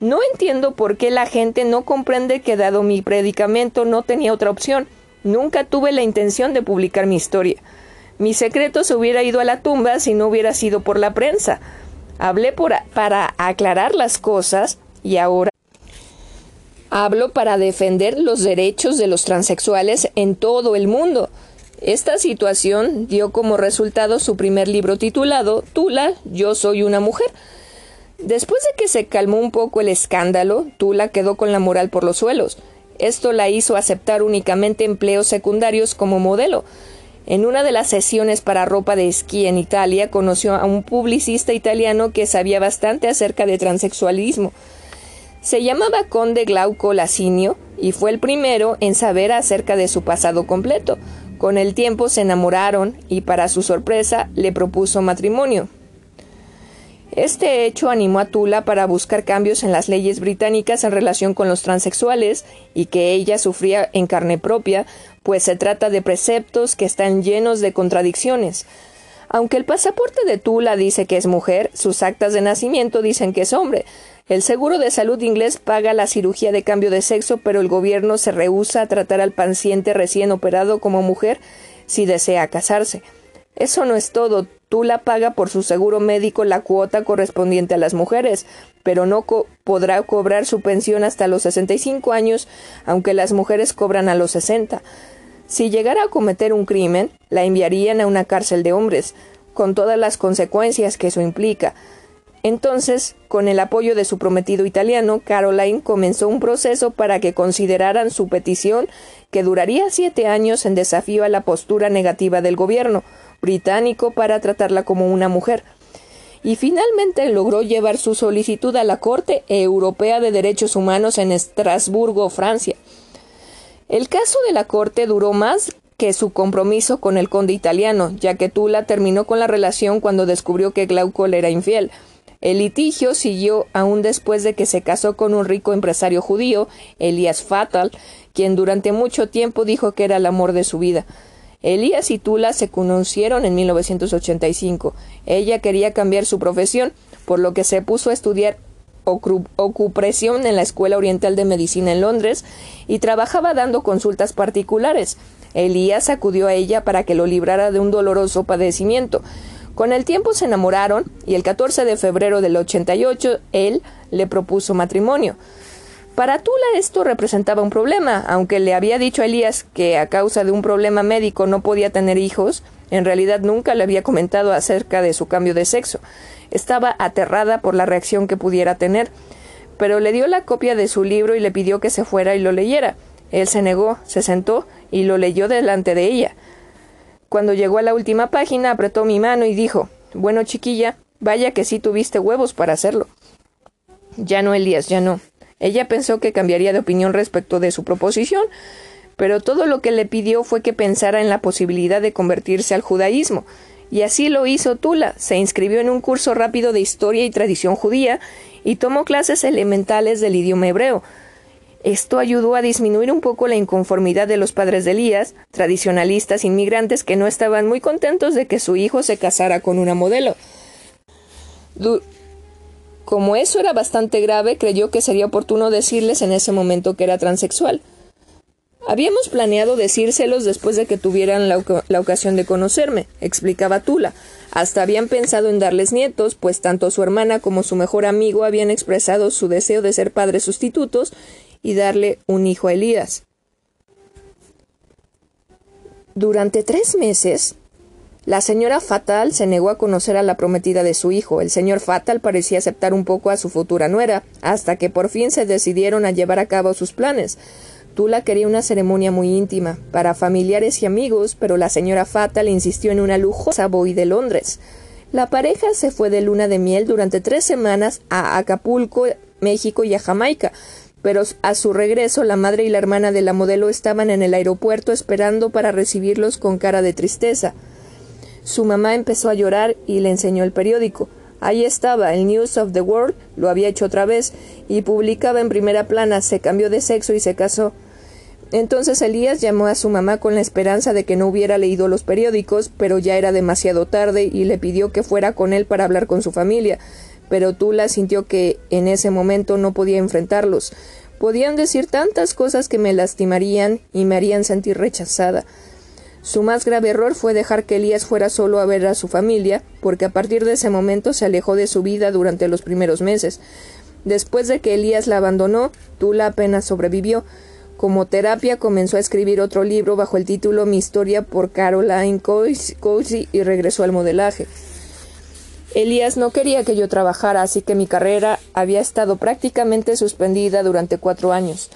No entiendo por qué la gente no comprende que dado mi predicamento no tenía otra opción. Nunca tuve la intención de publicar mi historia. Mi secreto se hubiera ido a la tumba si no hubiera sido por la prensa. Hablé para aclarar las cosas y ahora hablo para defender los derechos de los transexuales en todo el mundo. Esta situación dio como resultado su primer libro titulado Tula, yo soy una mujer. Después de que se calmó un poco el escándalo, Tula quedó con la moral por los suelos. Esto la hizo aceptar únicamente empleos secundarios como modelo. En una de las sesiones para ropa de esquí en Italia conoció a un publicista italiano que sabía bastante acerca de transexualismo. Se llamaba Conde Glauco Lacinio y fue el primero en saber acerca de su pasado completo. Con el tiempo se enamoraron y para su sorpresa le propuso matrimonio. Este hecho animó a Tula para buscar cambios en las leyes británicas en relación con los transexuales y que ella sufría en carne propia pues se trata de preceptos que están llenos de contradicciones. Aunque el pasaporte de Tula dice que es mujer, sus actas de nacimiento dicen que es hombre. El seguro de salud inglés paga la cirugía de cambio de sexo, pero el gobierno se rehúsa a tratar al paciente recién operado como mujer si desea casarse. Eso no es todo. Tula paga por su seguro médico la cuota correspondiente a las mujeres, pero no podrá cobrar su pensión hasta los 65 años, aunque las mujeres cobran a los 60. Si llegara a cometer un crimen, la enviarían a una cárcel de hombres, con todas las consecuencias que eso implica. Entonces, con el apoyo de su prometido italiano, Caroline comenzó un proceso para que consideraran su petición, que duraría siete años en desafío a la postura negativa del gobierno británico para tratarla como una mujer. Y finalmente logró llevar su solicitud a la Corte Europea de Derechos Humanos en Estrasburgo, Francia. El caso de la corte duró más que su compromiso con el conde italiano, ya que Tula terminó con la relación cuando descubrió que Glauco le era infiel. El litigio siguió aún después de que se casó con un rico empresario judío, Elías Fatal, quien durante mucho tiempo dijo que era el amor de su vida. Elías y Tula se conocieron en 1985. Ella quería cambiar su profesión, por lo que se puso a estudiar ocupresión en la Escuela Oriental de Medicina en Londres y trabajaba dando consultas particulares. Elías acudió a ella para que lo librara de un doloroso padecimiento. Con el tiempo se enamoraron y el 14 de febrero del 88 él le propuso matrimonio. Para Tula esto representaba un problema, aunque le había dicho a Elías que a causa de un problema médico no podía tener hijos, en realidad nunca le había comentado acerca de su cambio de sexo. Estaba aterrada por la reacción que pudiera tener, pero le dio la copia de su libro y le pidió que se fuera y lo leyera. Él se negó, se sentó y lo leyó delante de ella. Cuando llegó a la última página, apretó mi mano y dijo Bueno, chiquilla, vaya que sí tuviste huevos para hacerlo. Ya no, Elías, ya no. Ella pensó que cambiaría de opinión respecto de su proposición, pero todo lo que le pidió fue que pensara en la posibilidad de convertirse al judaísmo. Y así lo hizo Tula. Se inscribió en un curso rápido de historia y tradición judía y tomó clases elementales del idioma hebreo. Esto ayudó a disminuir un poco la inconformidad de los padres de Elías, tradicionalistas inmigrantes que no estaban muy contentos de que su hijo se casara con una modelo. Como eso era bastante grave, creyó que sería oportuno decirles en ese momento que era transexual. Habíamos planeado decírselos después de que tuvieran la, ocasión de conocerme, explicaba Tula. Hasta habían pensado en darles nietos, pues tanto su hermana como su mejor amigo habían expresado su deseo de ser padres sustitutos y darle un hijo a Elías. Durante tres meses, la señora Fatal se negó a conocer a la prometida de su hijo. El señor Fatal parecía aceptar un poco a su futura nuera, hasta que por fin se decidieron a llevar a cabo sus planes. Tula quería una ceremonia muy íntima, para familiares y amigos, pero la señora Fatal insistió en una lujosa boy de Londres. La pareja se fue de luna de miel durante tres semanas a Acapulco, México y a Jamaica, pero a su regreso la madre y la hermana de la modelo estaban en el aeropuerto esperando para recibirlos con cara de tristeza. Su mamá empezó a llorar y le enseñó el periódico. Ahí estaba, el News of the World, lo había hecho otra vez, y publicaba en primera plana, se cambió de sexo y se casó. Entonces Elías llamó a su mamá con la esperanza de que no hubiera leído los periódicos, pero ya era demasiado tarde y le pidió que fuera con él para hablar con su familia. Pero Tula sintió que en ese momento no podía enfrentarlos. Podían decir tantas cosas que me lastimarían y me harían sentir rechazada. Su más grave error fue dejar que Elías fuera solo a ver a su familia, porque a partir de ese momento se alejó de su vida durante los primeros meses. Después de que Elías la abandonó, Tula apenas sobrevivió. Como terapia comenzó a escribir otro libro bajo el título Mi historia por Caroline Cozy y regresó al modelaje. Elías no quería que yo trabajara, así que mi carrera había estado prácticamente suspendida durante cuatro años.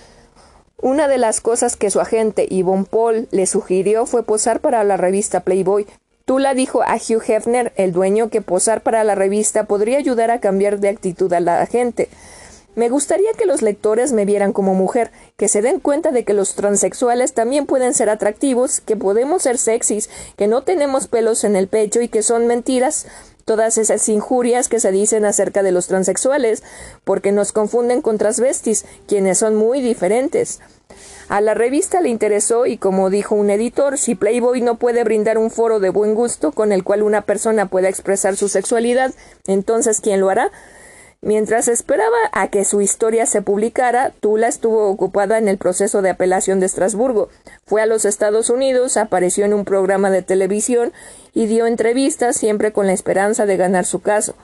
Una de las cosas que su agente Yvonne Paul le sugirió fue posar para la revista Playboy. Tula dijo a Hugh Hefner, el dueño, que posar para la revista podría ayudar a cambiar de actitud a la gente. Me gustaría que los lectores me vieran como mujer, que se den cuenta de que los transexuales también pueden ser atractivos, que podemos ser sexys, que no tenemos pelos en el pecho y que son mentiras todas esas injurias que se dicen acerca de los transexuales, porque nos confunden con transvestis, quienes son muy diferentes. A la revista le interesó y como dijo un editor, si Playboy no puede brindar un foro de buen gusto con el cual una persona pueda expresar su sexualidad, entonces ¿quién lo hará? Mientras esperaba a que su historia se publicara, Tula estuvo ocupada en el proceso de apelación de Estrasburgo. Fue a los Estados Unidos, apareció en un programa de televisión y dio entrevistas siempre con la esperanza de ganar su caso.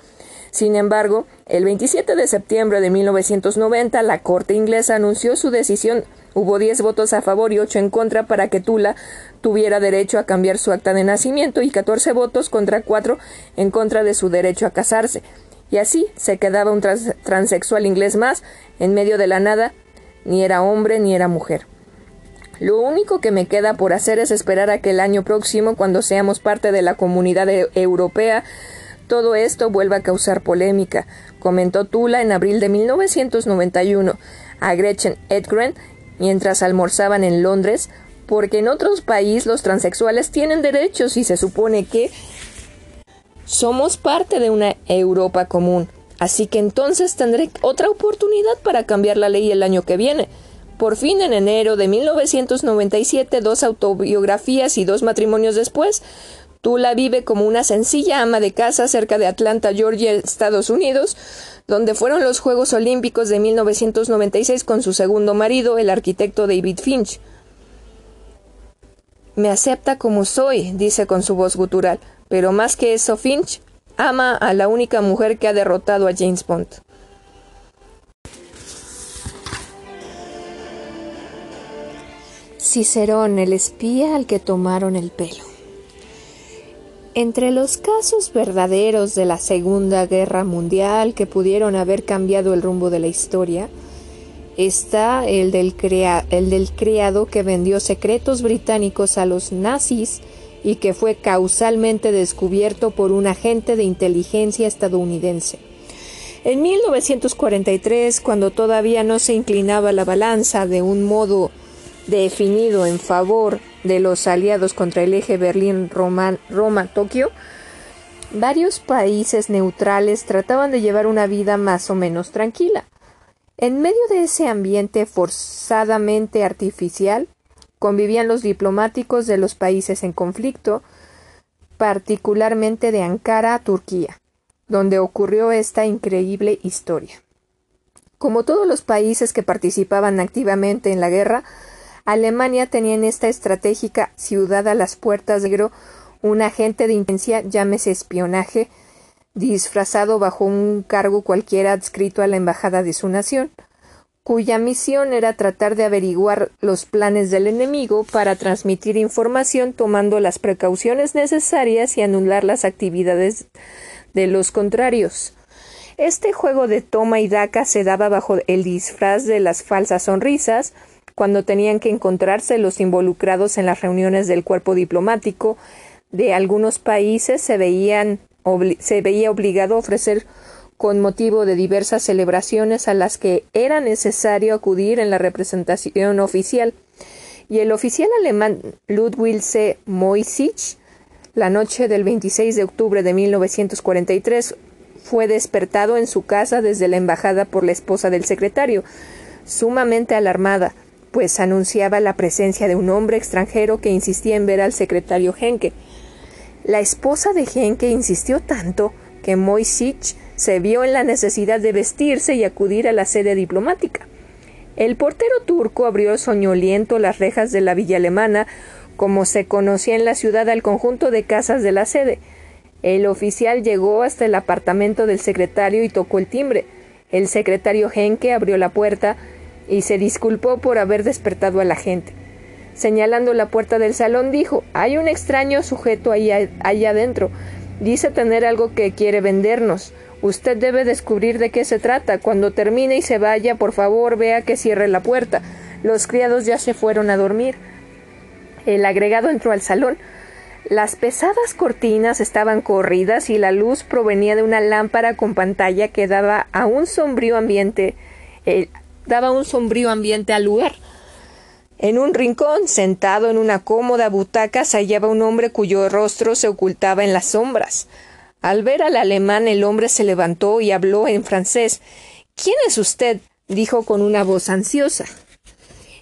Sin embargo, el 27 de septiembre de 1990 la Corte inglesa anunció su decisión. Hubo 10 votos a favor y 8 en contra para que Tula tuviera derecho a cambiar su acta de nacimiento y 14 votos contra 4 en contra de su derecho a casarse. Y así se quedaba un transexual inglés más en medio de la nada, ni era hombre ni era mujer. Lo único que me queda por hacer es esperar a que el año próximo, cuando seamos parte de la comunidad e-, europea, todo esto vuelva a causar polémica, comentó Tula en abril de 1991 a Gretchen Edgren mientras almorzaban en Londres, porque en otros países los transexuales tienen derechos y se supone que somos parte de una Europa común, así que entonces tendré otra oportunidad para cambiar la ley el año que viene. Por fin, en enero de 1997, dos autobiografías y dos matrimonios después, Tula vive como una sencilla ama de casa cerca de Atlanta, Georgia, Estados Unidos, donde fueron los Juegos Olímpicos de 1996 con su segundo marido, el arquitecto David Finch. Me acepta como soy, dice con su voz gutural. Pero más que eso, Finch ama a la única mujer que ha derrotado a James Bond. Cicerón, el espía al que tomaron el pelo. Entre los casos verdaderos de la Segunda Guerra Mundial que pudieron haber cambiado el rumbo de la historia, está el del, el del criado que vendió secretos británicos a los nazis y que fue causalmente descubierto por un agente de inteligencia estadounidense. En 1943, cuando todavía no se inclinaba la balanza de un modo definido en favor de los aliados contra el eje Berlín-Roma-Tokio, varios países neutrales trataban de llevar una vida más o menos tranquila. En medio de ese ambiente forzadamente artificial, convivían los diplomáticos de los países en conflicto, particularmente de Ankara, Turquía, donde ocurrió esta increíble historia. Como todos los países que participaban activamente en la guerra, Alemania tenía en esta estratégica ciudad a las puertas de un agente de intensidad, llámese espionaje, disfrazado bajo un cargo cualquiera adscrito a la embajada de su nación, cuya misión era tratar de averiguar los planes del enemigo para transmitir información tomando las precauciones necesarias y anular las actividades de los contrarios. Este juego de toma y daca se daba bajo el disfraz de las falsas sonrisas, cuando tenían que encontrarse los involucrados en las reuniones del cuerpo diplomático de algunos países se veían se veía obligado a ofrecer con motivo de diversas celebraciones a las que era necesario acudir en la representación oficial, y el oficial alemán Ludwig C. Moisich, la noche del 26 de octubre de 1943, fue despertado en su casa desde la embajada por la esposa del secretario, sumamente alarmada, pues anunciaba la presencia de un hombre extranjero que insistía en ver al secretario Henke. La esposa de Henke insistió tanto que Moisich se vio en la necesidad de vestirse y acudir a la sede diplomática. El portero turco abrió soñoliento las rejas de la villa alemana, como se conocía en la ciudad al conjunto de casas de la sede. El oficial llegó hasta el apartamento del secretario y tocó el timbre. El secretario Henke abrió la puerta y se disculpó por haber despertado a la gente. Señalando la puerta del salón, dijo Hay un extraño sujeto ahí, allá adentro. Dice tener algo que quiere vendernos. Usted debe descubrir de qué se trata. Cuando termine y se vaya, por favor, vea que cierre la puerta. Los criados ya se fueron a dormir. El agregado entró al salón. Las pesadas cortinas estaban corridas y la luz provenía de una lámpara con pantalla que daba a un sombrío ambiente, eh, daba un sombrío ambiente al lugar. En un rincón, sentado en una cómoda butaca, se hallaba un hombre cuyo rostro se ocultaba en las sombras. Al ver al alemán, el hombre se levantó y habló en francés. ¿Quién es usted? dijo con una voz ansiosa.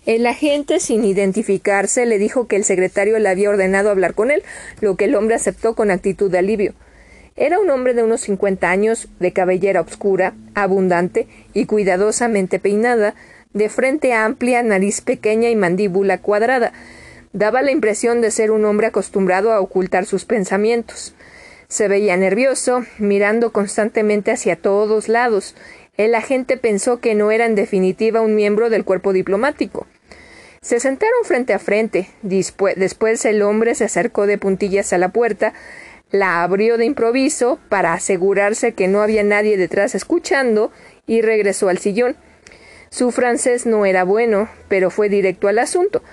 El agente, sin identificarse, le dijo que el secretario le había ordenado hablar con él, lo que el hombre aceptó con actitud de alivio. Era un hombre de unos cincuenta años, de cabellera oscura, abundante y cuidadosamente peinada, de frente amplia, nariz pequeña y mandíbula cuadrada. Daba la impresión de ser un hombre acostumbrado a ocultar sus pensamientos. Se veía nervioso, mirando constantemente hacia todos lados. El agente pensó que no era en definitiva un miembro del cuerpo diplomático. Se sentaron frente a frente. Después el hombre se acercó de puntillas a la puerta, la abrió de improviso para asegurarse que no había nadie detrás escuchando y regresó al sillón. Su francés no era bueno, pero fue directo al asunto.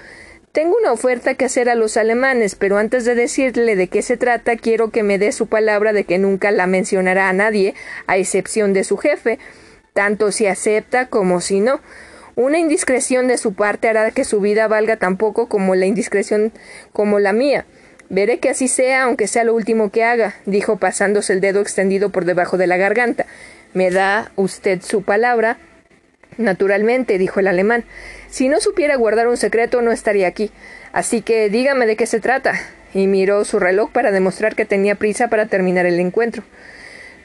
Tengo una oferta que hacer a los alemanes, pero antes de decirle de qué se trata, quiero que me dé su palabra de que nunca la mencionará a nadie, a excepción de su jefe, tanto si acepta como si no. Una indiscreción de su parte hará que su vida valga tan poco como la indiscreción como la mía. Veré que así sea, aunque sea lo último que haga, dijo pasándose el dedo extendido por debajo de la garganta. ¿Me da usted su palabra? Naturalmente, dijo el alemán. Si no supiera guardar un secreto no estaría aquí. Así que dígame de qué se trata. Y miró su reloj para demostrar que tenía prisa para terminar el encuentro.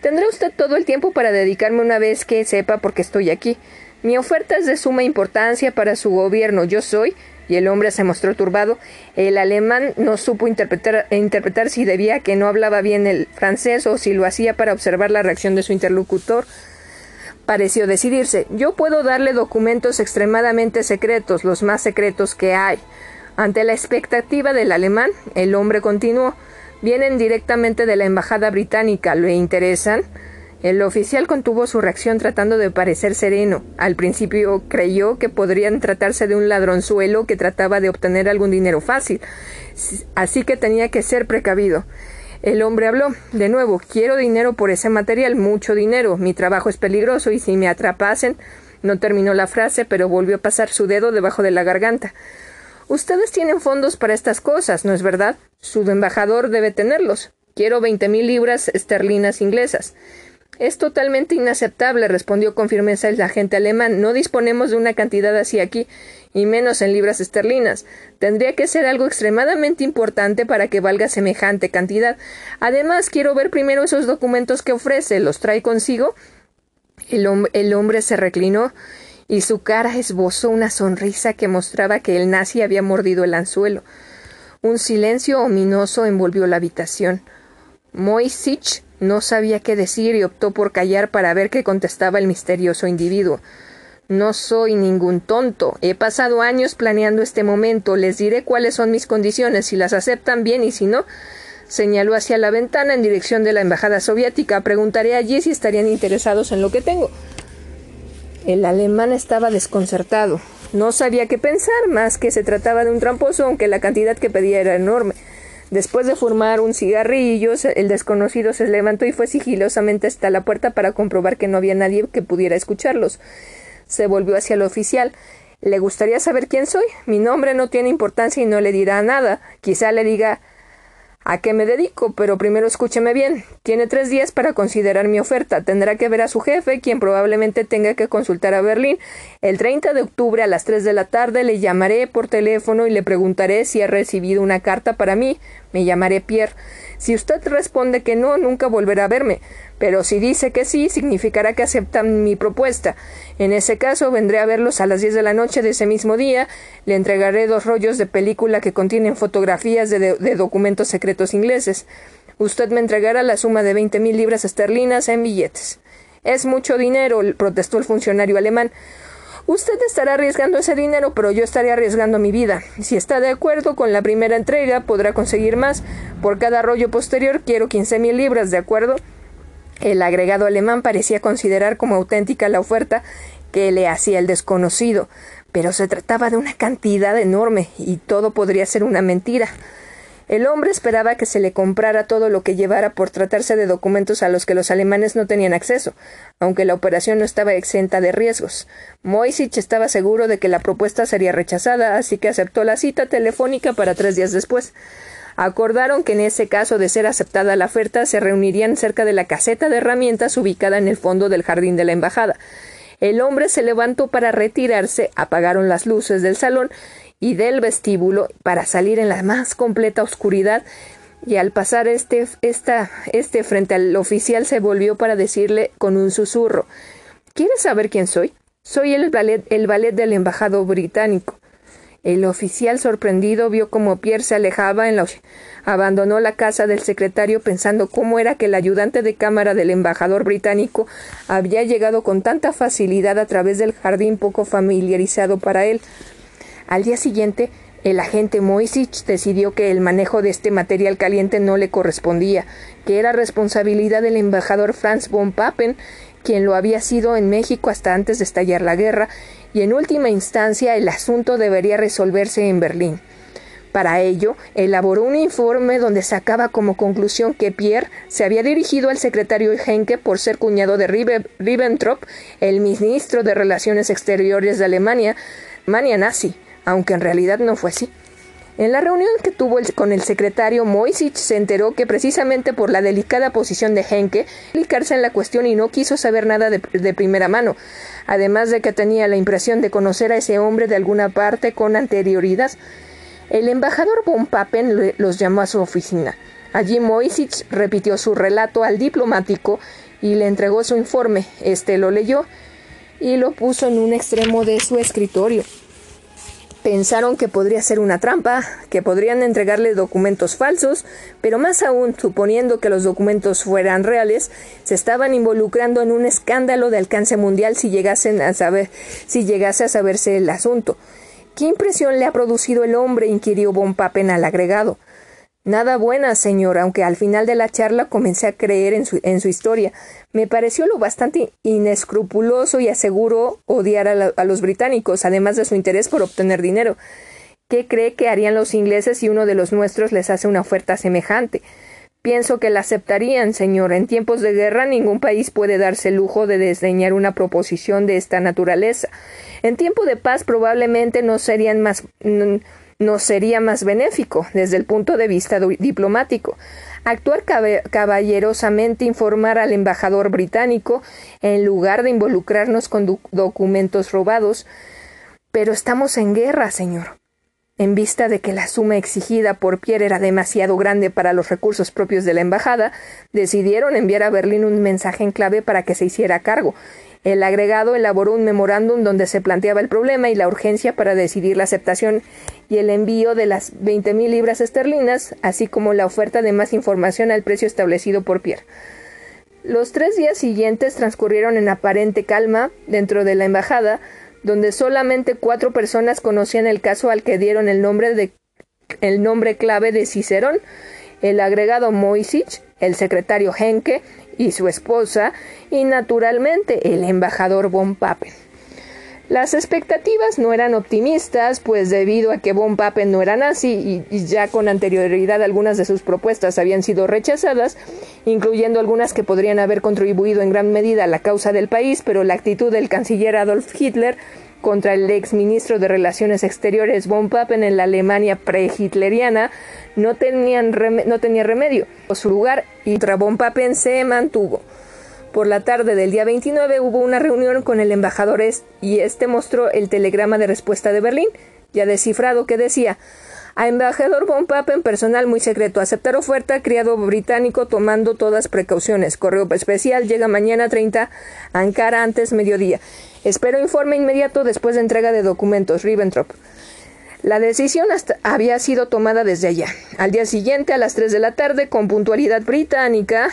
Tendrá usted todo el tiempo para dedicarme una vez que sepa por qué estoy aquí. Mi oferta es de suma importancia para su gobierno. Yo soy, y el hombre se mostró turbado, el alemán no supo interpretar, interpretar si debía que no hablaba bien el francés o si lo hacía para observar la reacción de su interlocutor pareció decidirse. Yo puedo darle documentos extremadamente secretos, los más secretos que hay. Ante la expectativa del alemán, el hombre continuó. Vienen directamente de la embajada británica. ¿Le interesan? El oficial contuvo su reacción tratando de parecer sereno. Al principio creyó que podrían tratarse de un ladronzuelo que trataba de obtener algún dinero fácil, así que tenía que ser precavido. El hombre habló. De nuevo, quiero dinero por ese material, mucho dinero. Mi trabajo es peligroso y si me atrapasen. No terminó la frase, pero volvió a pasar su dedo debajo de la garganta. Ustedes tienen fondos para estas cosas, ¿no es verdad? Su embajador debe tenerlos. Quiero veinte mil libras esterlinas inglesas. Es totalmente inaceptable, respondió con firmeza el agente alemán. No disponemos de una cantidad así aquí, y menos en libras esterlinas. Tendría que ser algo extremadamente importante para que valga semejante cantidad. Además, quiero ver primero esos documentos que ofrece. ¿Los trae consigo? El, hombre se reclinó y su cara esbozó una sonrisa que mostraba que el nazi había mordido el anzuelo. Un silencio ominoso envolvió la habitación. Moisich no sabía qué decir y optó por callar para ver qué contestaba el misterioso individuo. No soy ningún tonto. He pasado años planeando este momento. Les diré cuáles son mis condiciones. Si las aceptan bien y si no, señaló hacia la ventana en dirección de la embajada soviética. Preguntaré allí si estarían interesados en lo que tengo. El alemán estaba desconcertado. No sabía qué pensar, más que se trataba de un tramposo, aunque la cantidad que pedía era enorme. Después de fumar un cigarrillo, el desconocido se levantó y fue sigilosamente hasta la puerta para comprobar que no había nadie que pudiera escucharlos. Se volvió hacia el oficial. ¿Le gustaría saber quién soy? Mi nombre no tiene importancia y no le dirá nada. Quizá le diga a qué me dedico, pero primero escúcheme bien. Tiene tres días para considerar mi oferta. Tendrá que ver a su jefe, quien probablemente tenga que consultar a Berlín. El 30 de octubre a las tres de la tarde le llamaré por teléfono y le preguntaré si ha recibido una carta para mí. Me llamaré Pierre. Si usted responde que no, nunca volverá a verme. Pero si dice que sí, significará que aceptan mi propuesta. En ese caso, vendré a verlos a las diez de la noche de ese mismo día, le entregaré dos rollos de película que contienen fotografías de, documentos secretos ingleses. Usted me entregará la suma de veinte mil libras esterlinas en billetes. Es mucho dinero, protestó el funcionario alemán. Usted estará arriesgando ese dinero, pero yo estaré arriesgando mi vida. Si está de acuerdo con la primera entrega, podrá conseguir más. Por cada rollo posterior quiero quince mil libras, ¿de acuerdo? El agregado alemán parecía considerar como auténtica la oferta que le hacía el desconocido, pero se trataba de una cantidad enorme y todo podría ser una mentira. El hombre esperaba que se le comprara todo lo que llevara por tratarse de documentos a los que los alemanes no tenían acceso, aunque la operación no estaba exenta de riesgos. Moisich estaba seguro de que la propuesta sería rechazada, así que aceptó la cita telefónica para tres días después. Acordaron que en ese caso de ser aceptada la oferta se reunirían cerca de la caseta de herramientas ubicada en el fondo del jardín de la embajada. El hombre se levantó para retirarse, apagaron las luces del salón y del vestíbulo para salir en la más completa oscuridad y al pasar este, esta, este frente al oficial se volvió para decirle con un susurro ¿Quieres saber quién soy? Soy el ballet, el ballet del embajado británico. El oficial sorprendido vio cómo Pierre se alejaba en la abandonó la casa del secretario pensando cómo era que el ayudante de cámara del embajador británico había llegado con tanta facilidad a través del jardín poco familiarizado para él. Al día siguiente, el agente Moisich decidió que el manejo de este material caliente no le correspondía, que era responsabilidad del embajador Franz von Papen, quien lo había sido en México hasta antes de estallar la guerra, y en última instancia el asunto debería resolverse en Berlín. Para ello, elaboró un informe donde sacaba como conclusión que Pierre se había dirigido al secretario Henke por ser cuñado de Ribbentrop, el ministro de Relaciones Exteriores de Alemania, Alemania nazi, aunque en realidad no fue así. En la reunión que tuvo con el secretario, Moisich se enteró que precisamente por la delicada posición de Henke, implicarse en la cuestión y no quiso saber nada de, de, primera mano, además de que tenía la impresión de conocer a ese hombre de alguna parte con anterioridad. El embajador von Papen los llamó a su oficina. Allí Moisich repitió su relato al diplomático y le entregó su informe. Este lo leyó y lo puso en un extremo de su escritorio. Pensaron que podría ser una trampa, que podrían entregarle documentos falsos, pero más aún, suponiendo que los documentos fueran reales, se estaban involucrando en un escándalo de alcance mundial si llegasen a saber, si llegase a saberse el asunto. ¿Qué impresión le ha producido el hombre? inquirió Von Papen al agregado. Nada buena, señor, aunque al final de la charla comencé a creer en su, en su historia. Me pareció lo bastante inescrupuloso y aseguró odiar a, a, los británicos, además de su interés por obtener dinero. ¿Qué cree que harían los ingleses si uno de los nuestros les hace una oferta semejante? Pienso que la aceptarían, señor. En tiempos de guerra ningún país puede darse el lujo de desdeñar una proposición de esta naturaleza. En tiempo de paz probablemente no serían más nos sería más benéfico desde el punto de vista diplomático. Actuar caballerosamente, informar al embajador británico, en lugar de involucrarnos con documentos robados. Pero estamos en guerra, señor. En vista de que la suma exigida por Pierre era demasiado grande para los recursos propios de la embajada, decidieron enviar a Berlín un mensaje en clave para que se hiciera cargo, el agregado elaboró un memorándum donde se planteaba el problema y la urgencia para decidir la aceptación y el envío de las veinte mil libras esterlinas, así como la oferta de más información al precio establecido por Pierre. Los tres días siguientes transcurrieron en aparente calma dentro de la embajada, donde solamente cuatro personas conocían el caso al que dieron el nombre de el nombre clave de Cicerón, el agregado Moisich, el secretario Henke y su esposa, y naturalmente el embajador von Papen. Las expectativas no eran optimistas, pues debido a que von Papen no era nazi y, ya con anterioridad algunas de sus propuestas habían sido rechazadas, incluyendo algunas que podrían haber contribuido en gran medida a la causa del país, pero la actitud del canciller Adolf Hitler contra el ex ministro de Relaciones Exteriores von Papen en la Alemania pre-hitleriana no, tenían no tenía remedio. Su lugar y contra von Papen se mantuvo. Por la tarde del día 29 hubo una reunión con el embajador y este mostró el telegrama de respuesta de Berlín, ya descifrado, que decía a embajador von Papen, personal muy secreto. Aceptar oferta, criado británico, tomando todas precauciones. Correo especial, llega mañana 30, Ankara antes mediodía. Espero informe inmediato después de entrega de documentos. Ribbentrop. La decisión había sido tomada desde allá. Al día siguiente, a las 3 de la tarde, con puntualidad británica,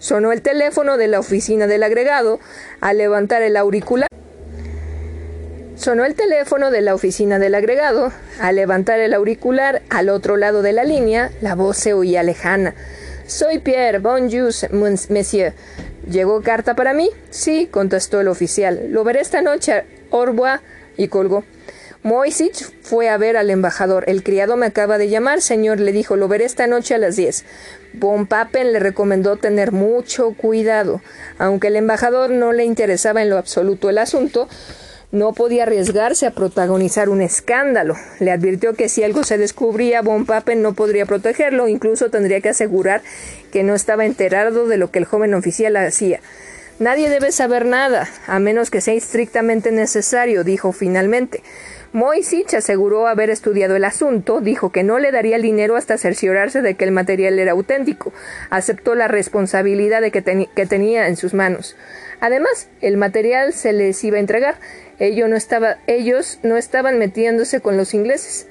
sonó el teléfono de la oficina del agregado. Al levantar el auricular, Sonó el teléfono de la oficina del agregado. Al levantar el auricular al otro lado de la línea, la voz se oía lejana. Soy Pierre, bonjour, monsieur. ¿Llegó carta para mí? Sí, contestó el oficial. Lo veré esta noche. Revoir. Y colgó. Moisich fue a ver al embajador. El criado me acaba de llamar, señor, le dijo. Lo veré esta noche a las diez. Von Papen le recomendó tener mucho cuidado. Aunque el embajador no le interesaba en lo absoluto el asunto, no podía arriesgarse a protagonizar un escándalo. Le advirtió que si algo se descubría, Von Papen no podría protegerlo, incluso tendría que asegurar que no estaba enterado de lo que el joven oficial hacía. Nadie debe saber nada, a menos que sea estrictamente necesario, dijo finalmente. Moisich aseguró haber estudiado el asunto, dijo que no le daría el dinero hasta cerciorarse de que el material era auténtico. Aceptó la responsabilidad de que, que tenía en sus manos. Además, el material se les iba a entregar. Ellos no estaban metiéndose con los ingleses.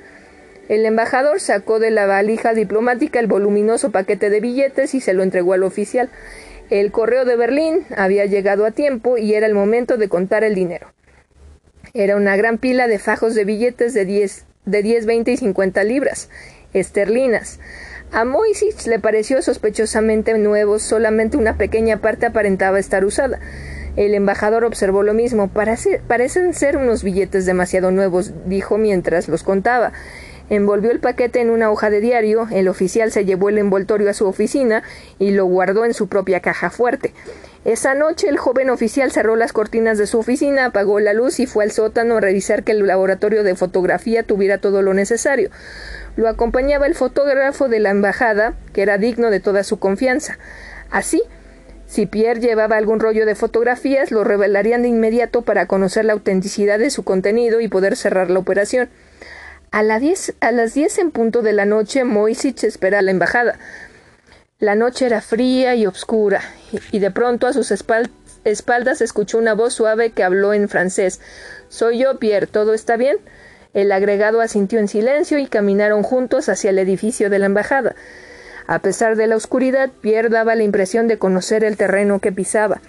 El embajador sacó de la valija diplomática el voluminoso paquete de billetes y se lo entregó al oficial. El correo de Berlín había llegado a tiempo y era el momento de contar el dinero. Era una gran pila de fajos de billetes de 10, de 10 20 y 50 libras esterlinas. A Moisich le pareció sospechosamente nuevo, solamente una pequeña parte aparentaba estar usada. El embajador observó lo mismo. parecen ser unos billetes demasiado nuevos, dijo mientras los contaba. Envolvió el paquete en una hoja de diario, el oficial se llevó el envoltorio a su oficina y lo guardó en su propia caja fuerte. Esa noche el joven oficial cerró las cortinas de su oficina, apagó la luz y fue al sótano a revisar que el laboratorio de fotografía tuviera todo lo necesario. Lo acompañaba el fotógrafo de la embajada, que era digno de toda su confianza. Así, si Pierre llevaba algún rollo de fotografías, lo revelarían de inmediato para conocer la autenticidad de su contenido y poder cerrar la operación. A, las diez en punto de la noche, Moisich espera a la embajada. La noche era fría y oscura, y de pronto a sus espaldas escuchó una voz suave que habló en francés. Soy yo, Pierre, ¿todo está bien? El agregado asintió en silencio y caminaron juntos hacia el edificio de la embajada. A pesar de la oscuridad, Pierre daba la impresión de conocer el terreno que pisaba.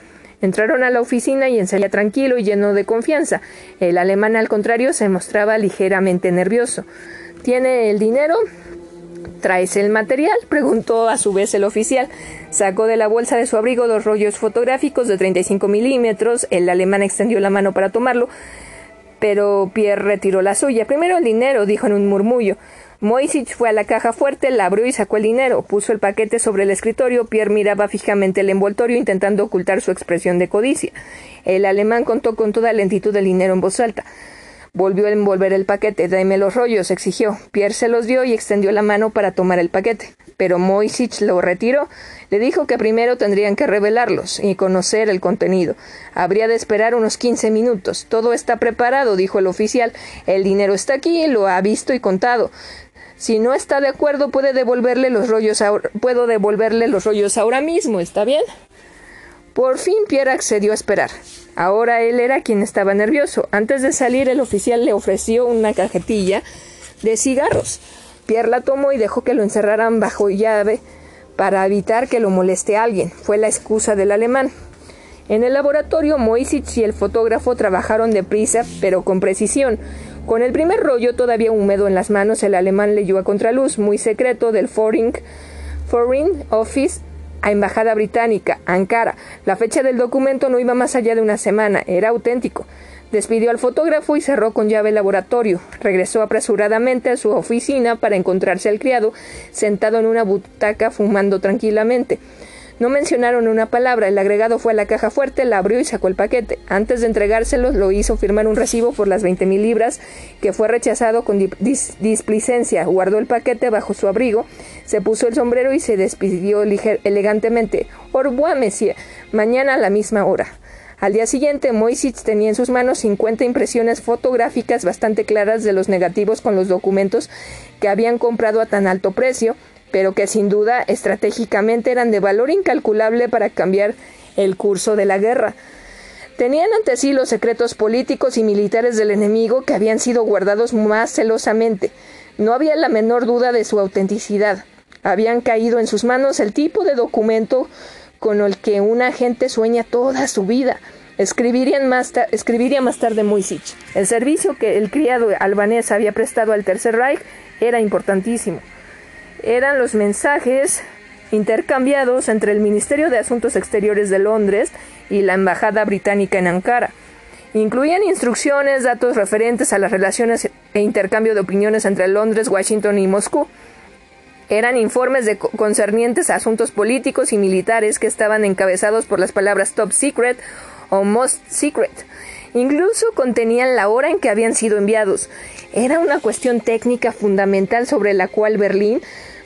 Entraron a la oficina y enseñaba tranquilo y lleno de confianza. El alemán, al contrario, se mostraba ligeramente nervioso. ¿Tiene el dinero? ¿Traes el material? preguntó a su vez el oficial. Sacó de la bolsa de su abrigo dos rollos fotográficos de 35 milímetros. El alemán extendió la mano para tomarlo, pero Pierre retiró la suya. Primero el dinero, dijo en un murmullo. Moisich fue a la caja fuerte, la abrió y sacó el dinero. Puso el paquete sobre el escritorio. Pierre miraba fijamente el envoltorio intentando ocultar su expresión de codicia. El alemán contó con toda lentitud el dinero en voz alta. Volvió a envolver el paquete. Dame los rollos, exigió. Pierre se los dio y extendió la mano para tomar el paquete. Pero Moisich lo retiró. Le dijo que primero tendrían que revelarlos y conocer el contenido. Habría de esperar unos quince minutos. Todo está preparado, dijo el oficial. El dinero está aquí, lo ha visto y contado. Si no está de acuerdo, puede devolverle los rollos puedo devolverle los rollos ahora mismo, ¿está bien? Por fin Pierre accedió a esperar. Ahora él era quien estaba nervioso. Antes de salir, el oficial le ofreció una cajetilla de cigarros. Pierre la tomó y dejó que lo encerraran bajo llave para evitar que lo moleste a alguien. Fue la excusa del alemán. En el laboratorio, Moisich y el fotógrafo trabajaron deprisa, pero con precisión. Con el primer rollo todavía húmedo en las manos, el alemán leyó a contraluz, muy secreto, del Foreign, Office a Embajada Británica, Ankara. La fecha del documento no iba más allá de una semana, era auténtico. Despidió al fotógrafo y cerró con llave el laboratorio. Regresó apresuradamente a su oficina para encontrarse al criado sentado en una butaca fumando tranquilamente. No mencionaron una palabra. El agregado fue a la caja fuerte, la abrió y sacó el paquete. Antes de entregárselos, lo hizo firmar un recibo por las veinte mil libras, que fue rechazado con displicencia. Guardó el paquete bajo su abrigo, se puso el sombrero y se despidió elegantemente. Au revoir, monsieur. Mañana a la misma hora. Al día siguiente, Moisitz tenía en sus manos cincuenta impresiones fotográficas bastante claras de los negativos con los documentos que habían comprado a tan alto precio, pero que sin duda estratégicamente eran de valor incalculable para cambiar el curso de la guerra. Tenían ante sí los secretos políticos y militares del enemigo que habían sido guardados más celosamente. No había la menor duda de su autenticidad. Habían caído en sus manos el tipo de documento con el que un agente sueña toda su vida. Escribirían más escribiría más tarde Muisich. El servicio que el criado albanés había prestado al Tercer Reich era importantísimo eran los mensajes intercambiados entre el Ministerio de Asuntos Exteriores de Londres y la Embajada Británica en Ankara. Incluían instrucciones, datos referentes a las relaciones e intercambio de opiniones entre Londres, Washington y Moscú. Eran informes concernientes a asuntos políticos y militares que estaban encabezados por las palabras top secret o most secret. Incluso contenían la hora en que habían sido enviados. Era una cuestión técnica fundamental sobre la cual Berlín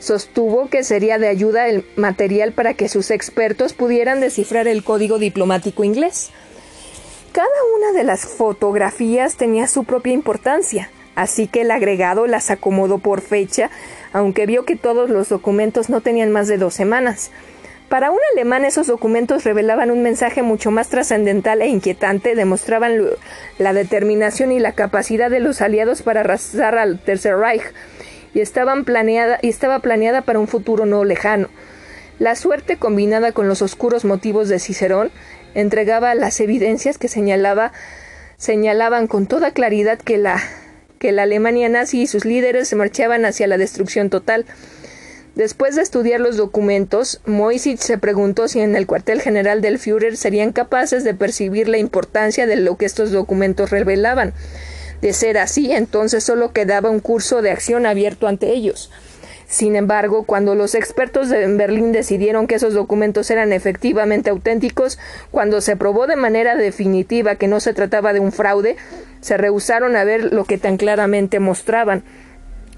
sostuvo que sería de ayuda el material para que sus expertos pudieran descifrar el código diplomático inglés. Cada una de las fotografías tenía su propia importancia, así que el agregado las acomodó por fecha, aunque vio que todos los documentos no tenían más de dos semanas. Para un alemán esos documentos revelaban un mensaje mucho más trascendental e inquietante, demostraban la determinación y la capacidad de los aliados para arrasar al Tercer Reich, y, planeada, y estaba planeada para un futuro no lejano. La suerte, combinada con los oscuros motivos de Cicerón, entregaba las evidencias que señalaba, señalaban con toda claridad que la, que la Alemania nazi y sus líderes se marchaban hacia la destrucción total. Después de estudiar los documentos, Moisich se preguntó si en el cuartel general del Führer serían capaces de percibir la importancia de lo que estos documentos revelaban. De ser así, entonces solo quedaba un curso de acción abierto ante ellos. Sin embargo, cuando los expertos de Berlín decidieron que esos documentos eran efectivamente auténticos, cuando se probó de manera definitiva que no se trataba de un fraude, se rehusaron a ver lo que tan claramente mostraban.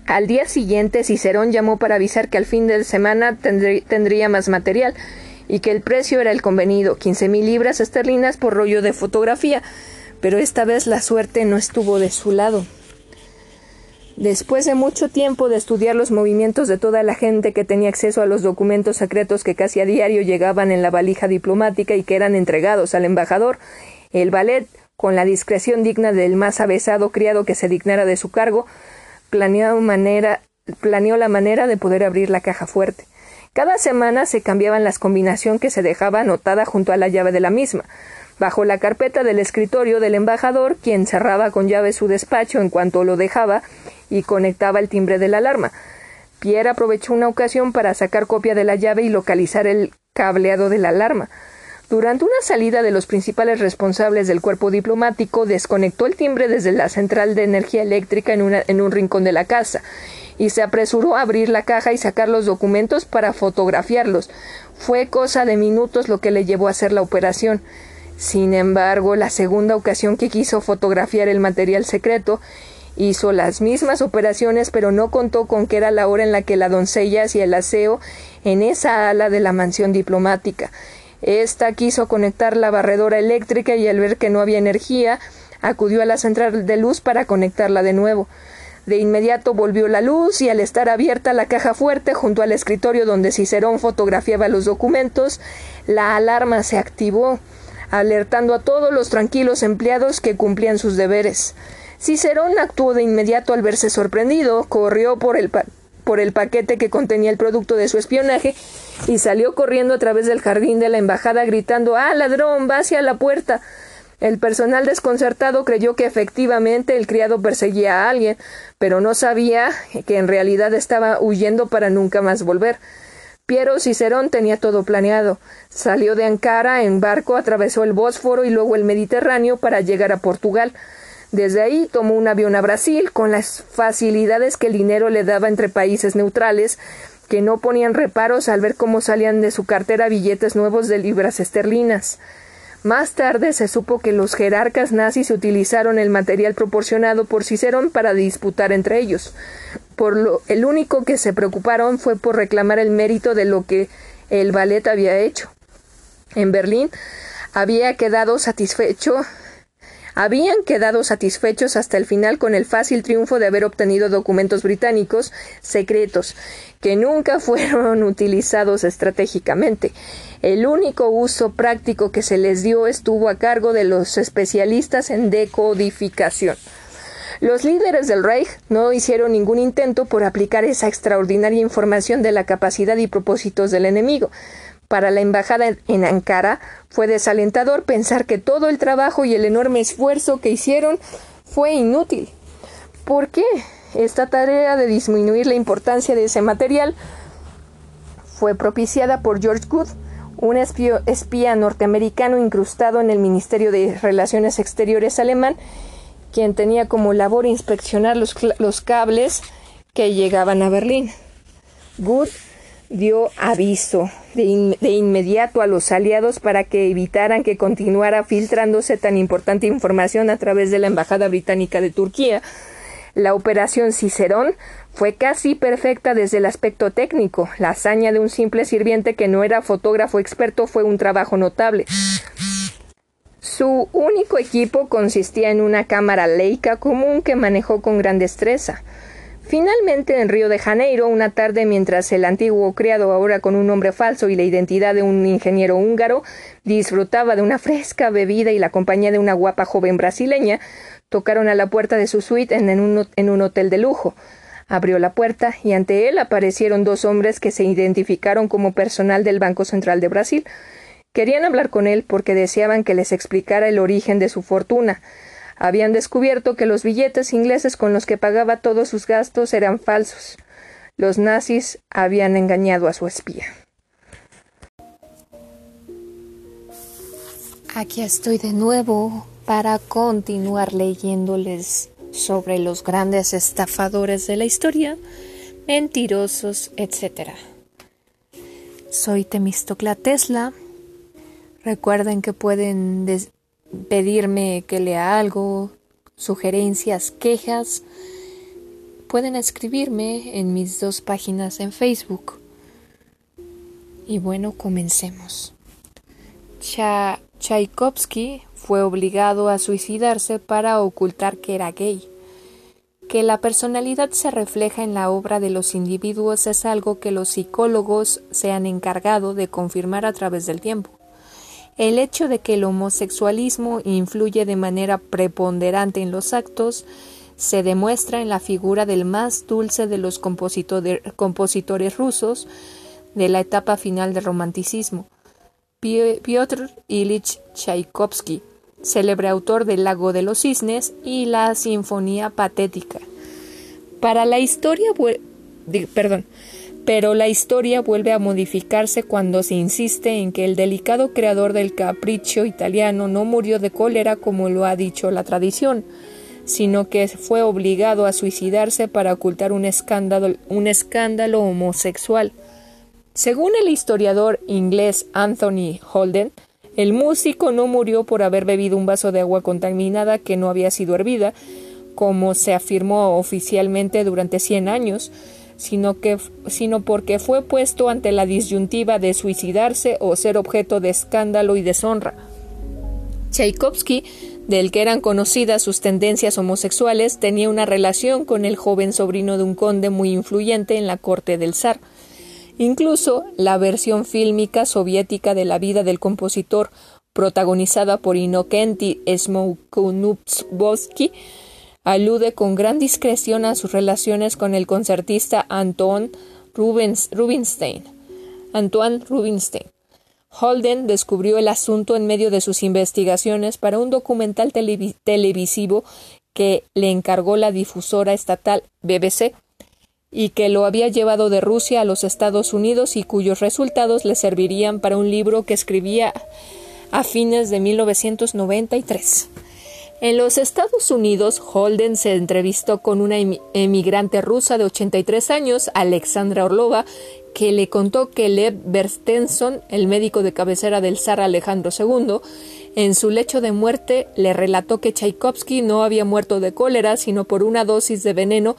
Al día siguiente, Cicerón llamó para avisar que al fin de semana tendría más material y que el precio era el convenido, quince mil libras esterlinas por rollo de fotografía pero esta vez la suerte no estuvo de su lado. Después de mucho tiempo de estudiar los movimientos de toda la gente que tenía acceso a los documentos secretos que casi a diario llegaban en la valija diplomática y que eran entregados al embajador, el ballet, con la discreción digna del más avesado criado que se dignara de su cargo, planeó, manera, planeó la manera de poder abrir la caja fuerte. Cada semana se cambiaban las combinaciones que se dejaba anotada junto a la llave de la misma, bajo la carpeta del escritorio del embajador, quien cerraba con llave su despacho en cuanto lo dejaba y conectaba el timbre de la alarma. Pierre aprovechó una ocasión para sacar copia de la llave y localizar el cableado de la alarma. Durante una salida de los principales responsables del cuerpo diplomático, desconectó el timbre desde la central de energía eléctrica en, en, un rincón de la casa y se apresuró a abrir la caja y sacar los documentos para fotografiarlos. Fue cosa de minutos lo que le llevó a hacer la operación. Sin embargo, la segunda ocasión que quiso fotografiar el material secreto, hizo las mismas operaciones, pero no contó con que era la hora en la que la doncella hacía el aseo en esa ala de la mansión diplomática esta quiso conectar la barredora eléctrica y al ver que no había energía, acudió a la central de luz para conectarla de nuevo. De inmediato volvió la luz y al estar abierta la caja fuerte junto al escritorio donde Cicerón fotografiaba los documentos, la alarma se activó, alertando a todos los tranquilos empleados que cumplían sus deberes. Cicerón actuó de inmediato al verse sorprendido, corrió por el, por el paquete que contenía el producto de su espionaje y salió corriendo a través del jardín de la embajada gritando ¡Ah, ladrón! va hacia la puerta. El personal desconcertado creyó que efectivamente el criado perseguía a alguien, pero no sabía que en realidad estaba huyendo para nunca más volver. Piero Cicerón tenía todo planeado. Salió de Ankara en barco, atravesó el Bósforo y luego el Mediterráneo para llegar a Portugal. Desde ahí tomó un avión a Brasil con las facilidades que el dinero le daba entre países neutrales, que no ponían reparos al ver cómo salían de su cartera billetes nuevos de libras esterlinas. Más tarde se supo que los jerarcas nazis utilizaron el material proporcionado por Cicerón para disputar entre ellos. Por lo, el único que se preocuparon fue por reclamar el mérito de lo que el ballet había hecho. En Berlín había quedado satisfecho habían quedado satisfechos hasta el final con el fácil triunfo de haber obtenido documentos británicos secretos que nunca fueron utilizados estratégicamente. El único uso práctico que se les dio estuvo a cargo de los especialistas en decodificación. Los líderes del Reich no hicieron ningún intento por aplicar esa extraordinaria información de la capacidad y propósitos del enemigo. Para la embajada en Ankara fue desalentador pensar que todo el trabajo y el enorme esfuerzo que hicieron fue inútil. ¿Por qué? Esta tarea de disminuir la importancia de ese material fue propiciada por George Good, un espía norteamericano incrustado en el Ministerio de Relaciones Exteriores alemán, quien tenía como labor inspeccionar los, los cables que llegaban a Berlín. Good dio aviso de, inmediato a los aliados para que evitaran que continuara filtrándose tan importante información a través de la Embajada Británica de Turquía. La operación Cicerón fue casi perfecta desde el aspecto técnico. La hazaña de un simple sirviente que no era fotógrafo experto fue un trabajo notable. Su único equipo consistía en una cámara Leica común que manejó con gran destreza. Finalmente, en Río de Janeiro, una tarde mientras el antiguo criado, ahora con un nombre falso y la identidad de un ingeniero húngaro, disfrutaba de una fresca bebida y la compañía de una guapa joven brasileña, tocaron a la puerta de su suite en un, en un hotel de lujo. Abrió la puerta y ante él aparecieron dos hombres que se identificaron como personal del Banco Central de Brasil. Querían hablar con él porque deseaban que les explicara el origen de su fortuna habían descubierto que los billetes ingleses con los que pagaba todos sus gastos eran falsos. Los nazis habían engañado a su espía. Aquí estoy de nuevo para continuar leyéndoles sobre los grandes estafadores de la historia, mentirosos, etc. Soy Temistocla Tesla. Recuerden que pueden pedirme que lea algo, sugerencias, quejas, pueden escribirme en mis dos páginas en Facebook. Y bueno, comencemos. Tchaikovsky fue obligado a suicidarse para ocultar que era gay. Que la personalidad se refleja en la obra de los individuos es algo que los psicólogos se han encargado de confirmar a través del tiempo. El hecho de que el homosexualismo influye de manera preponderante en los actos se demuestra en la figura del más dulce de los compositores rusos, de la etapa final del romanticismo. Piotr Ilich Tchaikovsky, célebre autor del Lago de los Cisnes y la Sinfonía Patética. Para la historia, perdón, pero la historia vuelve a modificarse cuando se insiste en que el delicado creador del capricho italiano no murió de cólera como lo ha dicho la tradición, sino que fue obligado a suicidarse para ocultar un escándalo, un escándalo homosexual. Según el historiador inglés Anthony Holden, el músico no murió por haber bebido un vaso de agua contaminada que no había sido hervida, como se afirmó oficialmente durante 100 años, sino, que, sino porque fue puesto ante la disyuntiva de suicidarse o ser objeto de escándalo y deshonra. Tchaikovsky, del que eran conocidas sus tendencias homosexuales, tenía una relación con el joven sobrino de un conde muy influyente en la corte del zar. Incluso la versión fílmica soviética de la vida del compositor, protagonizada por Inokenti Smokhunovsky, alude con gran discreción a sus relaciones con el concertista Anton Rubinstein. Antoine Rubinstein. Holden descubrió el asunto en medio de sus investigaciones para un documental televisivo que le encargó la difusora estatal BBC y que lo había llevado de Rusia a los Estados Unidos y cuyos resultados le servirían para un libro que escribía a fines de 1993. En los Estados Unidos, Holden se entrevistó con una emigrante rusa de 83 años, Alexandra Orlova, que le contó que Lev Berstenson, el médico de cabecera del zar Alejandro II, en su lecho de muerte le relató que Tchaikovsky no había muerto de cólera, sino por una dosis de veneno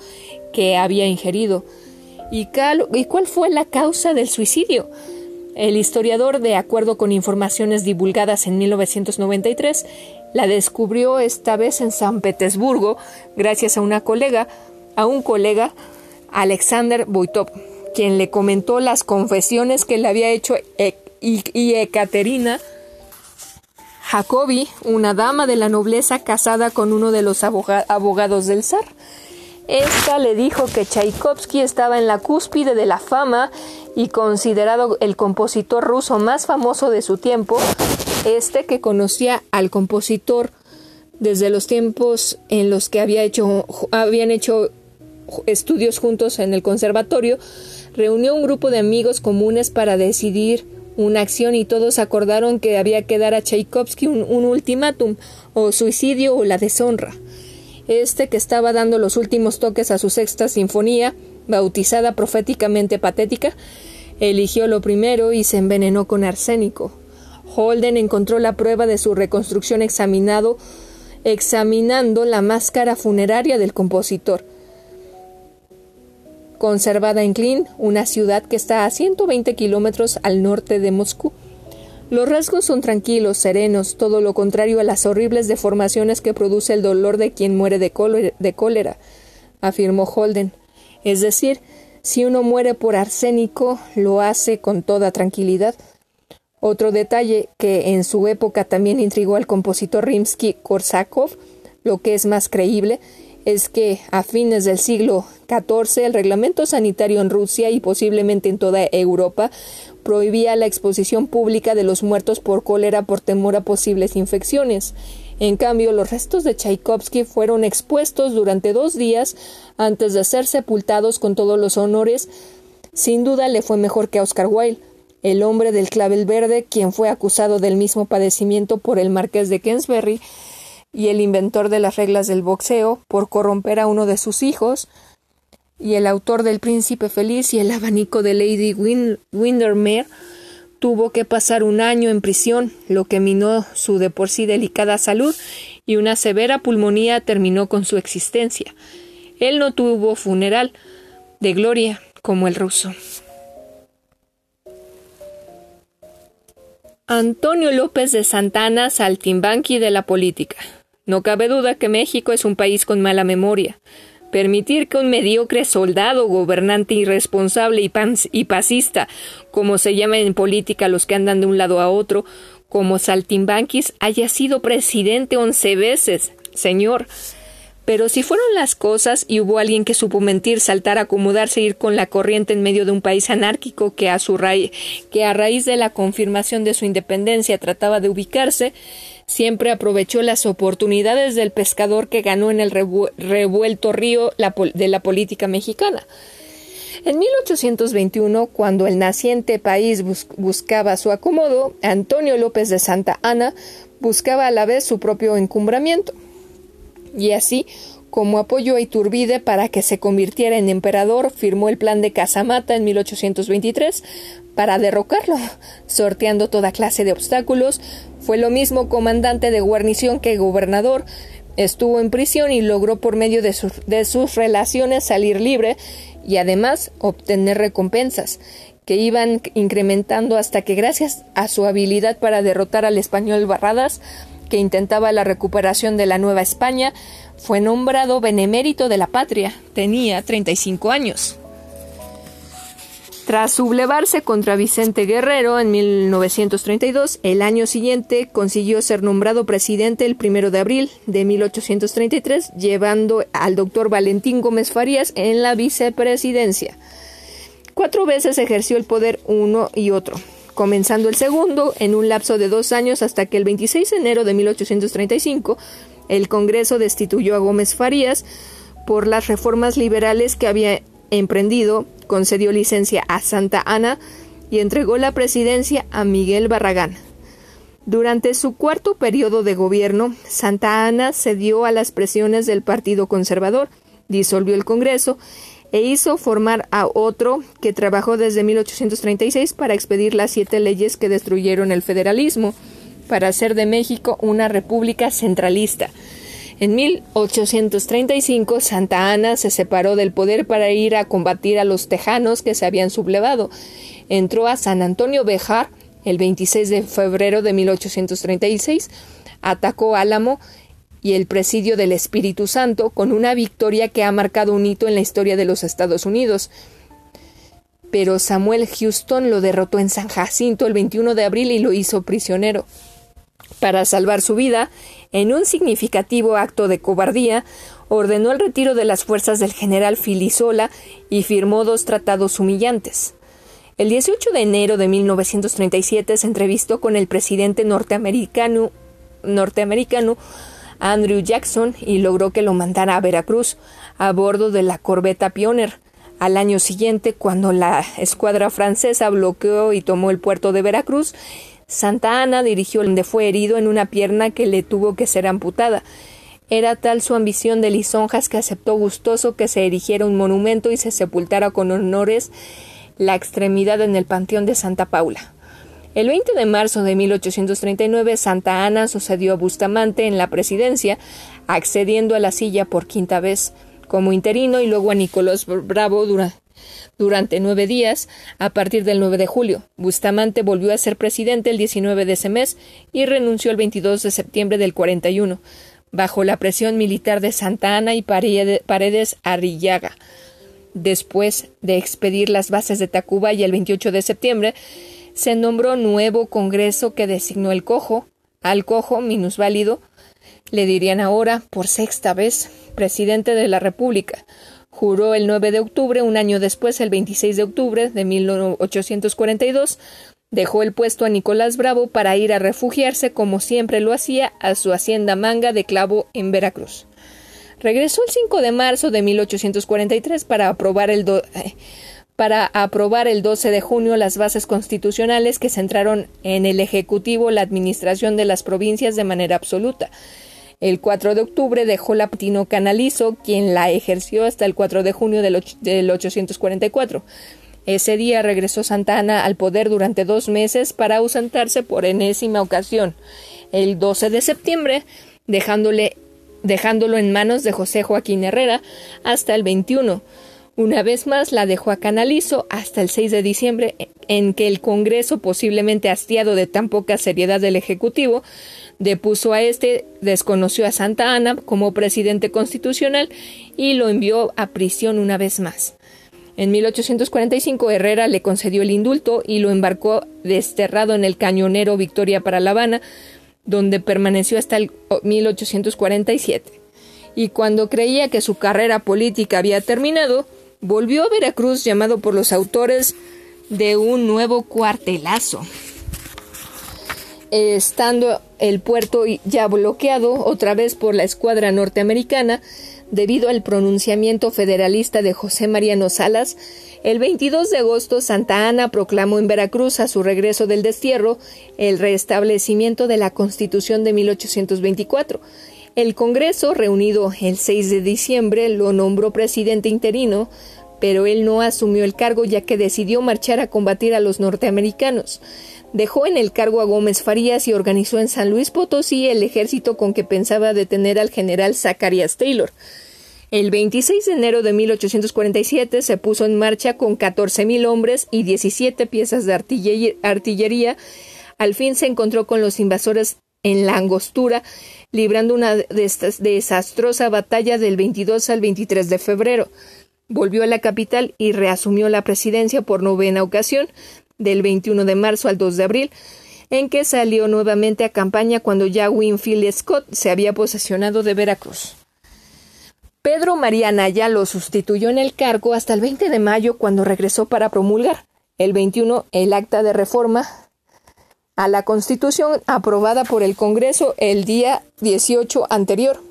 que había ingerido. ¿Y, cuál fue la causa del suicidio? El historiador, de acuerdo con informaciones divulgadas en 1993, la descubrió esta vez en San Petersburgo gracias a una colega, a un colega, Alexander Boitov, quien le comentó las confesiones que le había hecho e y Ekaterina Jacobi, una dama de la nobleza casada con uno de los abogados del zar. Esta le dijo que Tchaikovsky estaba en la cúspide de la fama y considerado el compositor ruso más famoso de su tiempo, este que conocía al compositor desde los tiempos en los que había hecho, habían hecho estudios juntos en el conservatorio, reunió un grupo de amigos comunes para decidir una acción y todos acordaron que había que dar a Tchaikovsky un, un ultimátum, o suicidio o la deshonra. Este que estaba dando los últimos toques a su sexta sinfonía, bautizada proféticamente patética, eligió lo primero y se envenenó con arsénico. Holden encontró la prueba de su reconstrucción examinado, examinando la máscara funeraria del compositor, conservada en Klin, una ciudad que está a 120 kilómetros al norte de Moscú. Los rasgos son tranquilos, serenos, todo lo contrario a las horribles deformaciones que produce el dolor de quien muere de, de cólera, afirmó Holden. Es decir, si uno muere por arsénico, lo hace con toda tranquilidad. Otro detalle que en su época también intrigó al compositor Rimsky-Korsakov, lo que es más creíble, es que a fines del siglo XIV el reglamento sanitario en Rusia y posiblemente en toda Europa prohibía la exposición pública de los muertos por cólera por temor a posibles infecciones. En cambio, los restos de Tchaikovsky fueron expuestos durante dos días antes de ser sepultados con todos los honores. Sin duda le fue mejor que a Oscar Wilde, el hombre del clavel verde, quien fue acusado del mismo padecimiento por el marqués de Kensberry y el inventor de las reglas del boxeo por corromper a uno de sus hijos, y el autor del Príncipe Feliz y el abanico de Lady Windermere tuvo que pasar un año en prisión, lo que minó su de por sí delicada salud y una severa pulmonía terminó con su existencia. Él no tuvo funeral de gloria como el ruso. Antonio López de Santana, saltimbanqui de la política. No cabe duda que México es un país con mala memoria. Permitir que un mediocre soldado, gobernante irresponsable y, pasista, como se llama en política los que andan de un lado a otro, como Saltimbanquis, haya sido presidente once veces, señor. Pero si fueron las cosas y hubo alguien que supo mentir, saltar, acomodarse, ir con la corriente en medio de un país anárquico que a, su que a raíz de la confirmación de su independencia trataba de ubicarse, siempre aprovechó las oportunidades del pescador que ganó en el revuelto río de la política mexicana. En 1821, cuando el naciente país buscaba su acomodo, Antonio López de Santa Ana buscaba a la vez su propio encumbramiento y así como apoyó a Iturbide para que se convirtiera en emperador, firmó el plan de Casamata en 1823 para derrocarlo, sorteando toda clase de obstáculos. Fue lo mismo comandante de guarnición que gobernador. Estuvo en prisión y logró por medio de, de sus relaciones salir libre y además obtener recompensas que iban incrementando hasta que gracias a su habilidad para derrotar al español Barradas que intentaba la recuperación de la Nueva España, fue nombrado benemérito de la patria. Tenía 35 años. Tras sublevarse contra Vicente Guerrero en 1932, el año siguiente consiguió ser nombrado presidente el primero de abril de 1833, llevando al doctor Valentín Gómez Farías en la vicepresidencia. Cuatro veces ejerció el poder uno y otro comenzando el segundo en un lapso de dos años hasta que el 26 de enero de 1835 el Congreso destituyó a Gómez Farías por las reformas liberales que había emprendido, concedió licencia a Santa Ana y entregó la presidencia a Miguel Barragán. Durante su cuarto periodo de gobierno, Santa Ana cedió a las presiones del Partido Conservador, disolvió el Congreso e hizo formar a otro que trabajó desde 1836 para expedir las siete leyes que destruyeron el federalismo, para hacer de México una república centralista. En 1835 Santa Ana se separó del poder para ir a combatir a los tejanos que se habían sublevado. Entró a San Antonio Bejar el 26 de febrero de 1836, atacó Álamo y el presidio del Espíritu Santo con una victoria que ha marcado un hito en la historia de los Estados Unidos. Pero Samuel Houston lo derrotó en San Jacinto el 21 de abril y lo hizo prisionero. Para salvar su vida, en un significativo acto de cobardía, ordenó el retiro de las fuerzas del general Filisola y firmó dos tratados humillantes. El 18 de enero de 1937 se entrevistó con el presidente norteamericano, norteamericano Andrew Jackson y logró que lo mandara a Veracruz a bordo de la corbeta Pioner. Al año siguiente, cuando la escuadra francesa bloqueó y tomó el puerto de Veracruz, Santa Ana dirigió donde fue herido en una pierna que le tuvo que ser amputada. Era tal su ambición de lisonjas que aceptó gustoso que se erigiera un monumento y se sepultara con honores la extremidad en el panteón de Santa Paula. El 20 de marzo de 1839 Santa Ana sucedió a Bustamante en la presidencia, accediendo a la silla por quinta vez como interino y luego a Nicolás Bravo durante nueve días a partir del 9 de julio. Bustamante volvió a ser presidente el 19 de ese mes y renunció el 22 de septiembre del 41, bajo la presión militar de Santa Ana y Paredes Arrillaga. Después de expedir las bases de Tacuba y el 28 de septiembre, se nombró nuevo Congreso que designó el cojo, al cojo minusválido, le dirían ahora, por sexta vez, presidente de la República. Juró el 9 de octubre, un año después, el 26 de octubre de 1842, dejó el puesto a Nicolás Bravo para ir a refugiarse, como siempre lo hacía, a su hacienda Manga de Clavo en Veracruz. Regresó el 5 de marzo de 1843 para aprobar el eh, para aprobar el 12 de junio las bases constitucionales que centraron en el Ejecutivo la administración de las provincias de manera absoluta. El 4 de octubre dejó la Tino Canalizo, quien la ejerció hasta el 4 de junio del, 844. Ese día regresó Santa Ana al poder durante dos meses para ausentarse por enésima ocasión. El 12 de septiembre, dejándole, dejándolo en manos de José Joaquín Herrera hasta el 21 una vez más la dejó a Canalizo hasta el 6 de diciembre, en que el Congreso, posiblemente hastiado de tan poca seriedad del Ejecutivo, depuso a este, desconoció a Santa Ana como presidente constitucional y lo envió a prisión una vez más. En 1845 Herrera le concedió el indulto y lo embarcó desterrado en el cañonero Victoria para La Habana, donde permaneció hasta el 1847 y cuando creía que su carrera política había terminado, volvió a Veracruz llamado por los autores de un nuevo cuartelazo. Estando el puerto ya bloqueado otra vez por la escuadra norteamericana, debido al pronunciamiento federalista de José Mariano Salas, el 22 de agosto Santa Ana proclamó en Veracruz a su regreso del destierro el restablecimiento de la Constitución de 1824. El Congreso, reunido el 6 de diciembre, lo nombró presidente interino, pero él no asumió el cargo ya que decidió marchar a combatir a los norteamericanos. Dejó en el cargo a Gómez Farías y organizó en San Luis Potosí el ejército con que pensaba detener al general Zacharias Taylor. El 26 de enero de 1847 se puso en marcha con 14.000 hombres y 17 piezas de artillería. Al fin se encontró con los invasores en la angostura, librando una desastrosa batalla del 22 al 23 de febrero. Volvió a la capital y reasumió la presidencia por novena ocasión, del 21 de marzo al 2 de abril, en que salió nuevamente a campaña cuando ya Winfield Scott se había posesionado de Veracruz. Pedro María Naya lo sustituyó en el cargo hasta el 20 de mayo cuando regresó para promulgar el 21 el acta de reforma a la Constitución aprobada por el Congreso el día 18 anterior.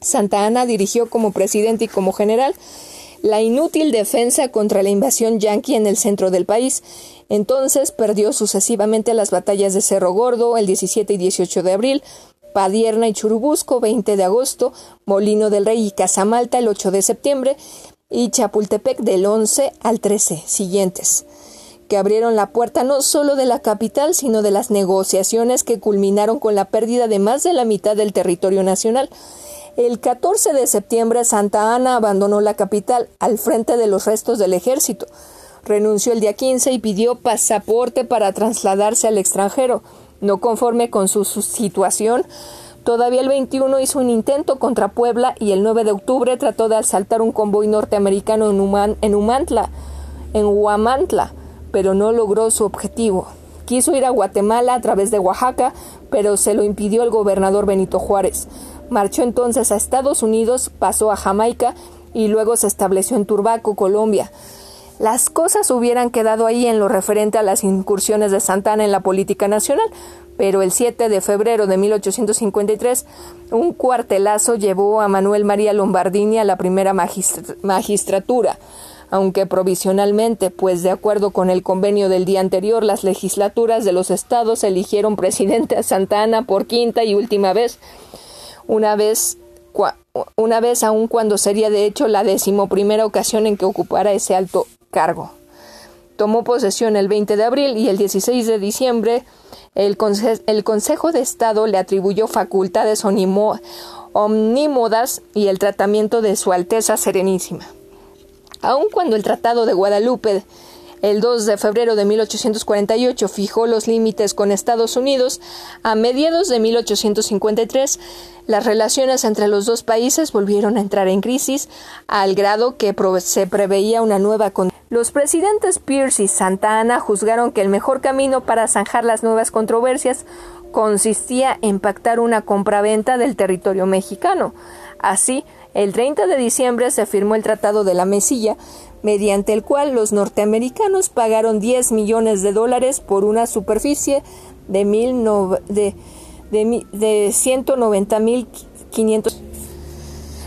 Santa Ana dirigió como presidente y como general la inútil defensa contra la invasión yanqui en el centro del país. Entonces perdió sucesivamente las batallas de Cerro Gordo el 17 y 18 de abril, Padierna y Churubusco 20 de agosto, Molino del Rey y Casamalta el 8 de septiembre y Chapultepec del 11 al 13 siguientes que abrieron la puerta no solo de la capital, sino de las negociaciones que culminaron con la pérdida de más de la mitad del territorio nacional. El 14 de septiembre Santa Ana abandonó la capital al frente de los restos del ejército. Renunció el día 15 y pidió pasaporte para trasladarse al extranjero. No conforme con su, situación, todavía el 21 hizo un intento contra Puebla y el 9 de octubre trató de asaltar un convoy norteamericano en, en en Huamantla, pero no logró su objetivo. Quiso ir a Guatemala a través de Oaxaca, pero se lo impidió el gobernador Benito Juárez. Marchó entonces a Estados Unidos, pasó a Jamaica y luego se estableció en Turbaco, Colombia. Las cosas hubieran quedado ahí en lo referente a las incursiones de Santana en la política nacional, pero el 7 de febrero de 1853 un cuartelazo llevó a Manuel María Lombardini a la primera magistratura, aunque provisionalmente, pues de acuerdo con el convenio del día anterior, las legislaturas de los estados eligieron presidente a Santana por quinta y última vez una vez, una vez aun cuando sería de hecho la decimoprimera ocasión en que ocupara ese alto cargo. Tomó posesión el 20 de abril y el 16 de diciembre el, el Consejo de Estado le atribuyó facultades omnímodas y el tratamiento de Su Alteza Serenísima. Aun cuando el Tratado de Guadalupe el 2 de febrero de 1848 fijó los límites con Estados Unidos. A mediados de 1853, las relaciones entre los dos países volvieron a entrar en crisis, al grado que se preveía una nueva Los presidentes Pierce y Santa Ana juzgaron que el mejor camino para zanjar las nuevas controversias consistía en pactar una compraventa del territorio mexicano. Así, el 30 de diciembre se firmó el Tratado de la Mesilla, mediante el cual los norteamericanos pagaron 10 millones de dólares por una superficie de, mil de, de, de 190.500.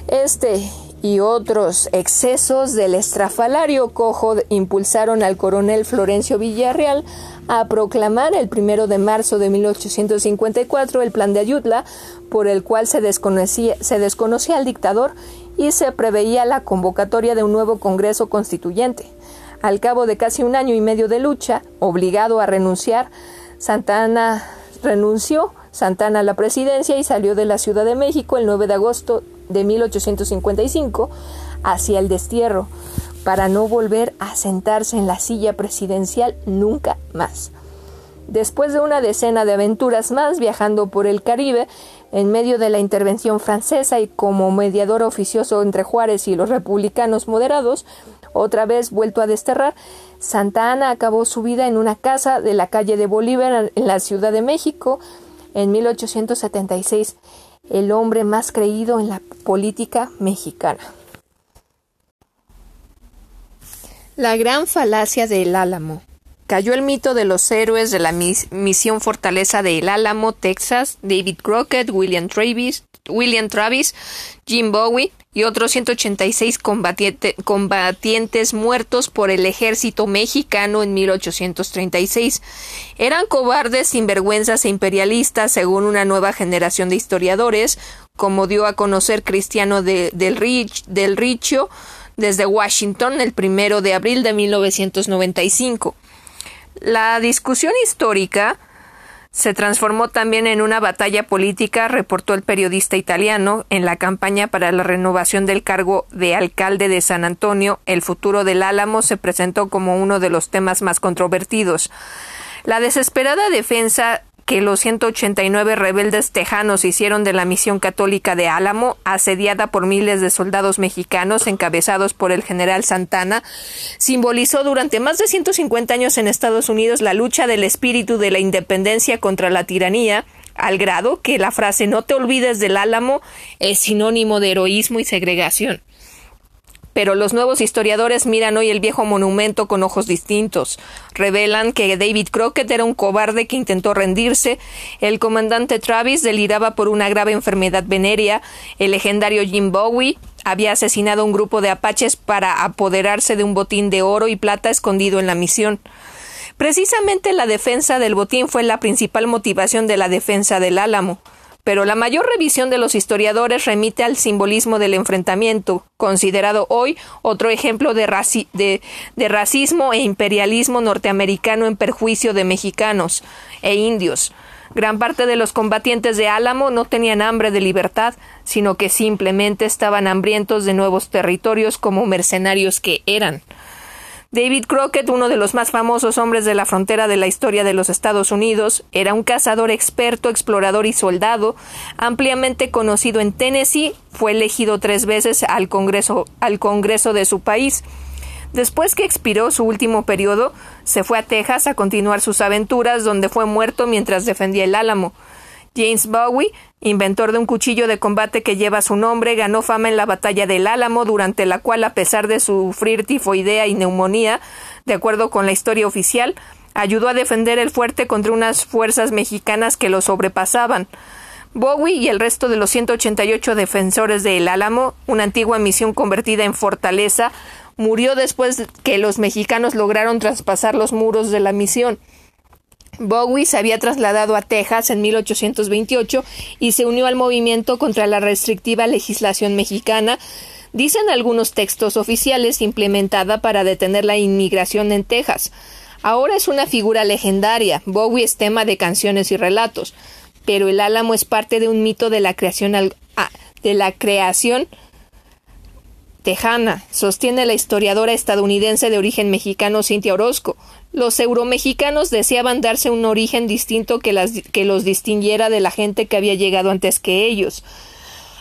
Este y otros excesos del estrafalario cojo impulsaron al coronel Florencio Villarreal a proclamar el primero de marzo de 1854 el plan de Ayutla, por el cual se desconocía, se al dictador y se preveía la convocatoria de un nuevo Congreso Constituyente. Al cabo de casi un año y medio de lucha, obligado a renunciar, Santana renunció Santana a la presidencia y salió de la Ciudad de México el 9 de agosto de 1855 hacia el destierro, para no volver a sentarse en la silla presidencial nunca más. Después de una decena de aventuras más viajando por el Caribe, en medio de la intervención francesa y como mediador oficioso entre Juárez y los republicanos moderados, otra vez vuelto a desterrar, Santa Ana acabó su vida en una casa de la calle de Bolívar en la Ciudad de México en 1876 el hombre más creído en la política mexicana. La gran falacia del Álamo. Cayó el mito de los héroes de la misión Fortaleza de El Álamo, Texas, David Crockett, William Travis, William Travis, Jim Bowie y otros 186 combatientes muertos por el ejército mexicano en 1836. Eran cobardes, sinvergüenzas e imperialistas, según una nueva generación de historiadores, como dio a conocer Cristiano del, Rich, del Richo desde Washington el primero de abril de 1995. La discusión histórica se transformó también en una batalla política, reportó el periodista italiano, en la campaña para la renovación del cargo de alcalde de San Antonio. El futuro del Álamo se presentó como uno de los temas más controvertidos. La desesperada defensa que los 189 rebeldes tejanos hicieron de la misión católica de Álamo, asediada por miles de soldados mexicanos encabezados por el general Santana, simbolizó durante más de 150 años en Estados Unidos la lucha del espíritu de la independencia contra la tiranía, al grado que la frase no te olvides del Álamo es sinónimo de heroísmo y segregación pero los nuevos historiadores miran hoy el viejo monumento con ojos distintos. Revelan que David Crockett era un cobarde que intentó rendirse, el comandante Travis deliraba por una grave enfermedad venérea, el legendario Jim Bowie había asesinado a un grupo de apaches para apoderarse de un botín de oro y plata escondido en la misión. Precisamente la defensa del botín fue la principal motivación de la defensa del Álamo pero la mayor revisión de los historiadores remite al simbolismo del enfrentamiento, considerado hoy otro ejemplo de, racismo e imperialismo norteamericano en perjuicio de mexicanos e indios. Gran parte de los combatientes de Álamo no tenían hambre de libertad, sino que simplemente estaban hambrientos de nuevos territorios como mercenarios que eran. David Crockett, uno de los más famosos hombres de la frontera de la historia de los Estados Unidos, era un cazador experto, explorador y soldado, ampliamente conocido en Tennessee, fue elegido tres veces al Congreso, al Congreso de su país. Después que expiró su último periodo, se fue a Texas a continuar sus aventuras, donde fue muerto mientras defendía el Álamo. James Bowie, inventor de un cuchillo de combate que lleva su nombre, ganó fama en la batalla del Álamo, durante la cual, a pesar de sufrir tifoidea y neumonía, de acuerdo con la historia oficial, ayudó a defender el fuerte contra unas fuerzas mexicanas que lo sobrepasaban. Bowie y el resto de los 188 defensores de El Álamo, una antigua misión convertida en fortaleza, murió después que los mexicanos lograron traspasar los muros de la misión. Bowie se había trasladado a Texas en 1828 y se unió al movimiento contra la restrictiva legislación mexicana, dicen algunos textos oficiales, implementada para detener la inmigración en Texas. Ahora es una figura legendaria. Bowie es tema de canciones y relatos, pero el Álamo es parte de un mito de la creación ah, de la creación tejana, sostiene la historiadora estadounidense de origen mexicano Cintia Orozco. Los euromexicanos deseaban darse un origen distinto que, que los distinguiera de la gente que había llegado antes que ellos.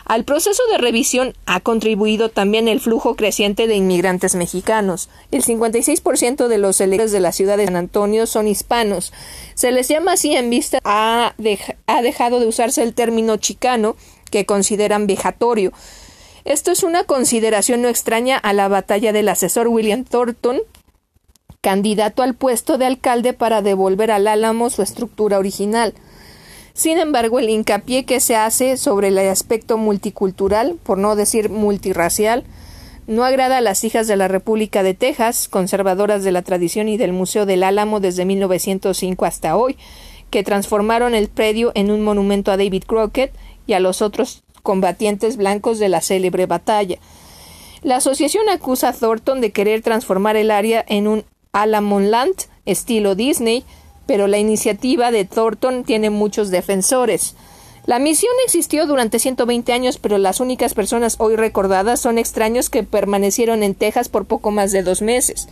Al proceso de revisión ha contribuido también el flujo creciente de inmigrantes mexicanos. El 56% de los electores de la ciudad de San Antonio son hispanos. Se les llama así en vista ha dejado de usarse el término chicano, que consideran vejatorio. Esto es una consideración no extraña a la batalla del asesor William Thornton, candidato al puesto de alcalde para devolver al Álamo su estructura original. Sin embargo, el hincapié que se hace sobre el aspecto multicultural, por no decir multirracial, no agrada a las hijas de la República de Texas, conservadoras de la tradición y del Museo del Álamo desde 1905 hasta hoy, que transformaron el predio en un monumento a David Crockett y a los otros combatientes blancos de la célebre batalla. La asociación acusa a Thornton de querer transformar el área en un Alamonland estilo Disney, pero la iniciativa de Thornton tiene muchos defensores. La misión existió durante 120 años, pero las únicas personas hoy recordadas son extraños que permanecieron en Texas por poco más de dos meses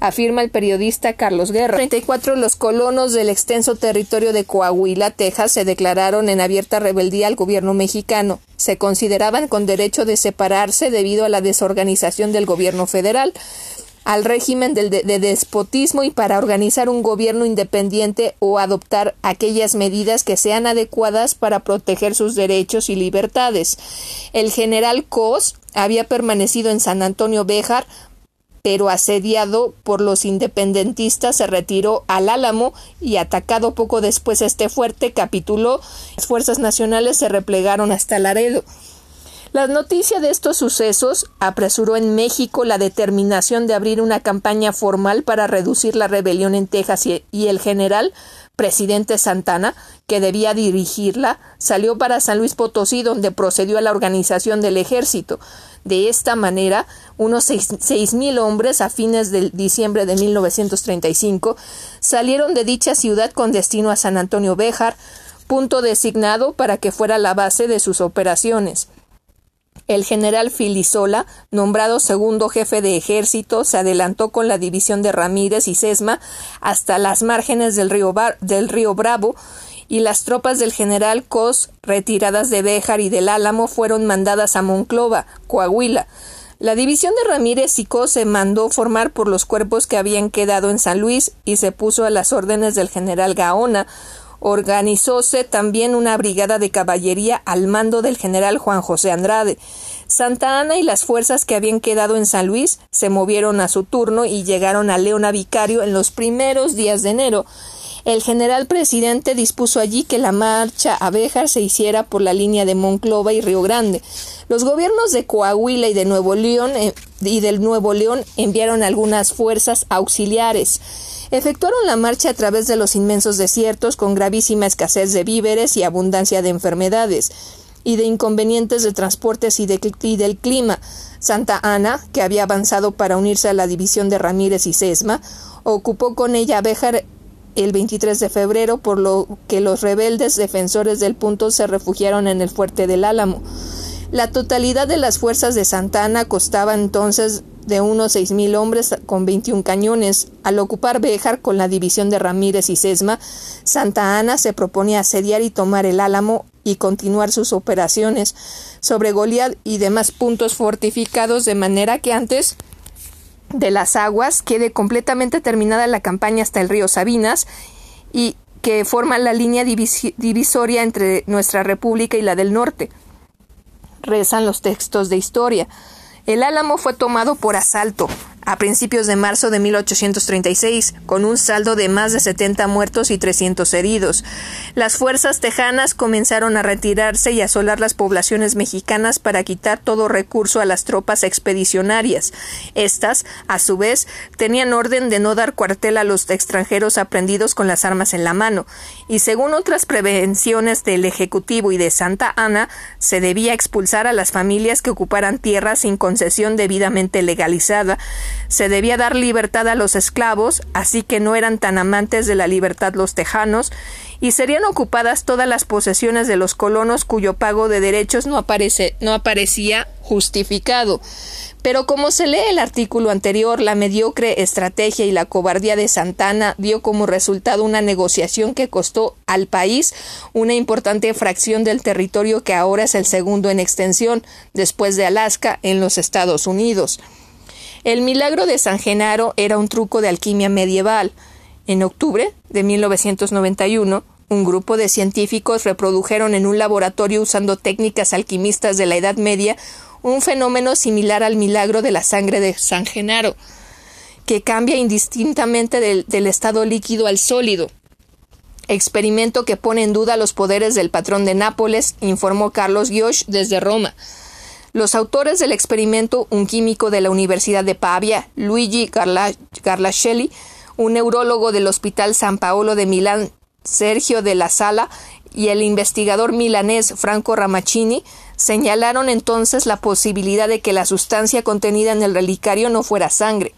afirma el periodista Carlos Guerra. 34 los colonos del extenso territorio de Coahuila, Texas, se declararon en abierta rebeldía al gobierno mexicano. Se consideraban con derecho de separarse debido a la desorganización del gobierno federal. Al régimen de, de, despotismo y para organizar un gobierno independiente o adoptar aquellas medidas que sean adecuadas para proteger sus derechos y libertades. El general Cos había permanecido en San Antonio Béjar pero asediado por los independentistas se retiró al Álamo y atacado poco después este fuerte capituló. Las fuerzas nacionales se replegaron hasta Laredo. La noticia de estos sucesos apresuró en México la determinación de abrir una campaña formal para reducir la rebelión en Texas y, el general presidente Santana, que debía dirigirla, salió para San Luis Potosí, donde procedió a la organización del ejército. De esta manera, unos seis mil hombres a fines de diciembre de 1935 salieron de dicha ciudad con destino a San Antonio Béjar, punto designado para que fuera la base de sus operaciones. El general Filisola, nombrado segundo jefe de ejército, se adelantó con la división de Ramírez y Sesma hasta las márgenes del río, del río Bravo y las tropas del general Cos, retiradas de Béjar y del Álamo, fueron mandadas a Monclova, Coahuila. La división de Ramírez y Cos se mandó formar por los cuerpos que habían quedado en San Luis y se puso a las órdenes del general Gaona, organizóse también una brigada de caballería al mando del general Juan José Andrade. Santa Ana y las fuerzas que habían quedado en San Luis se movieron a su turno y llegaron a Leona Vicario en los primeros días de enero. El general presidente dispuso allí que la marcha a Béjar se hiciera por la línea de Monclova y Río Grande. Los gobiernos de Coahuila y de Nuevo León eh, y del Nuevo León enviaron algunas fuerzas auxiliares efectuaron la marcha a través de los inmensos desiertos con gravísima escasez de víveres y abundancia de enfermedades y de inconvenientes de transportes y, del clima. Santa Ana, que había avanzado para unirse a la división de Ramírez y Sesma, ocupó con ella Béjar el 23 de febrero, por lo que los rebeldes defensores del punto se refugiaron en el fuerte del Álamo. La totalidad de las fuerzas de Santa Ana costaba entonces de unos seis mil hombres con 21 cañones. Al ocupar Béjar con la división de Ramírez y Sesma, Santa Ana se proponía asediar y tomar el Álamo y continuar sus operaciones sobre Goliat y demás puntos fortificados de manera que antes de las aguas quede completamente terminada la campaña hasta el río Sabinas y que forma la línea divisoria entre nuestra república y la del norte. Rezan los textos de historia. El Álamo fue tomado por asalto a principios de marzo de 1836, con un saldo de más de 70 muertos y 300 heridos. Las fuerzas tejanas comenzaron a retirarse y asolar las poblaciones mexicanas para quitar todo recurso a las tropas expedicionarias. Estas, a su vez, tenían orden de no dar cuartel a los extranjeros aprendidos con las armas en la mano, y según otras prevenciones del Ejecutivo y de Santa Ana, se debía expulsar a las familias que ocuparan tierras sin concesión debidamente legalizada, se debía dar libertad a los esclavos, así que no eran tan amantes de la libertad los tejanos, y serían ocupadas todas las posesiones de los colonos cuyo pago de derechos no, aparece, no aparecía justificado. Pero como se lee el artículo anterior, la mediocre estrategia y la cobardía de Santana dio como resultado una negociación que costó al país una importante fracción del territorio que ahora es el segundo en extensión, después de Alaska, en los Estados Unidos. El milagro de San Genaro era un truco de alquimia medieval. En octubre de 1991, un grupo de científicos reprodujeron en un laboratorio usando técnicas alquimistas de la Edad Media un fenómeno similar al milagro de la sangre de San Genaro, que cambia indistintamente del, estado líquido al sólido. Experimento que pone en duda los poderes del patrón de Nápoles, informó Carlos Gioch desde Roma. Los autores del experimento, un químico de la Universidad de Pavia, Luigi Garlascelli, un neurólogo del Hospital San Paolo de Milán, Sergio de la Sala, y el investigador milanés Franco Ramaccini señalaron entonces la posibilidad de que la sustancia contenida en el relicario no fuera sangre.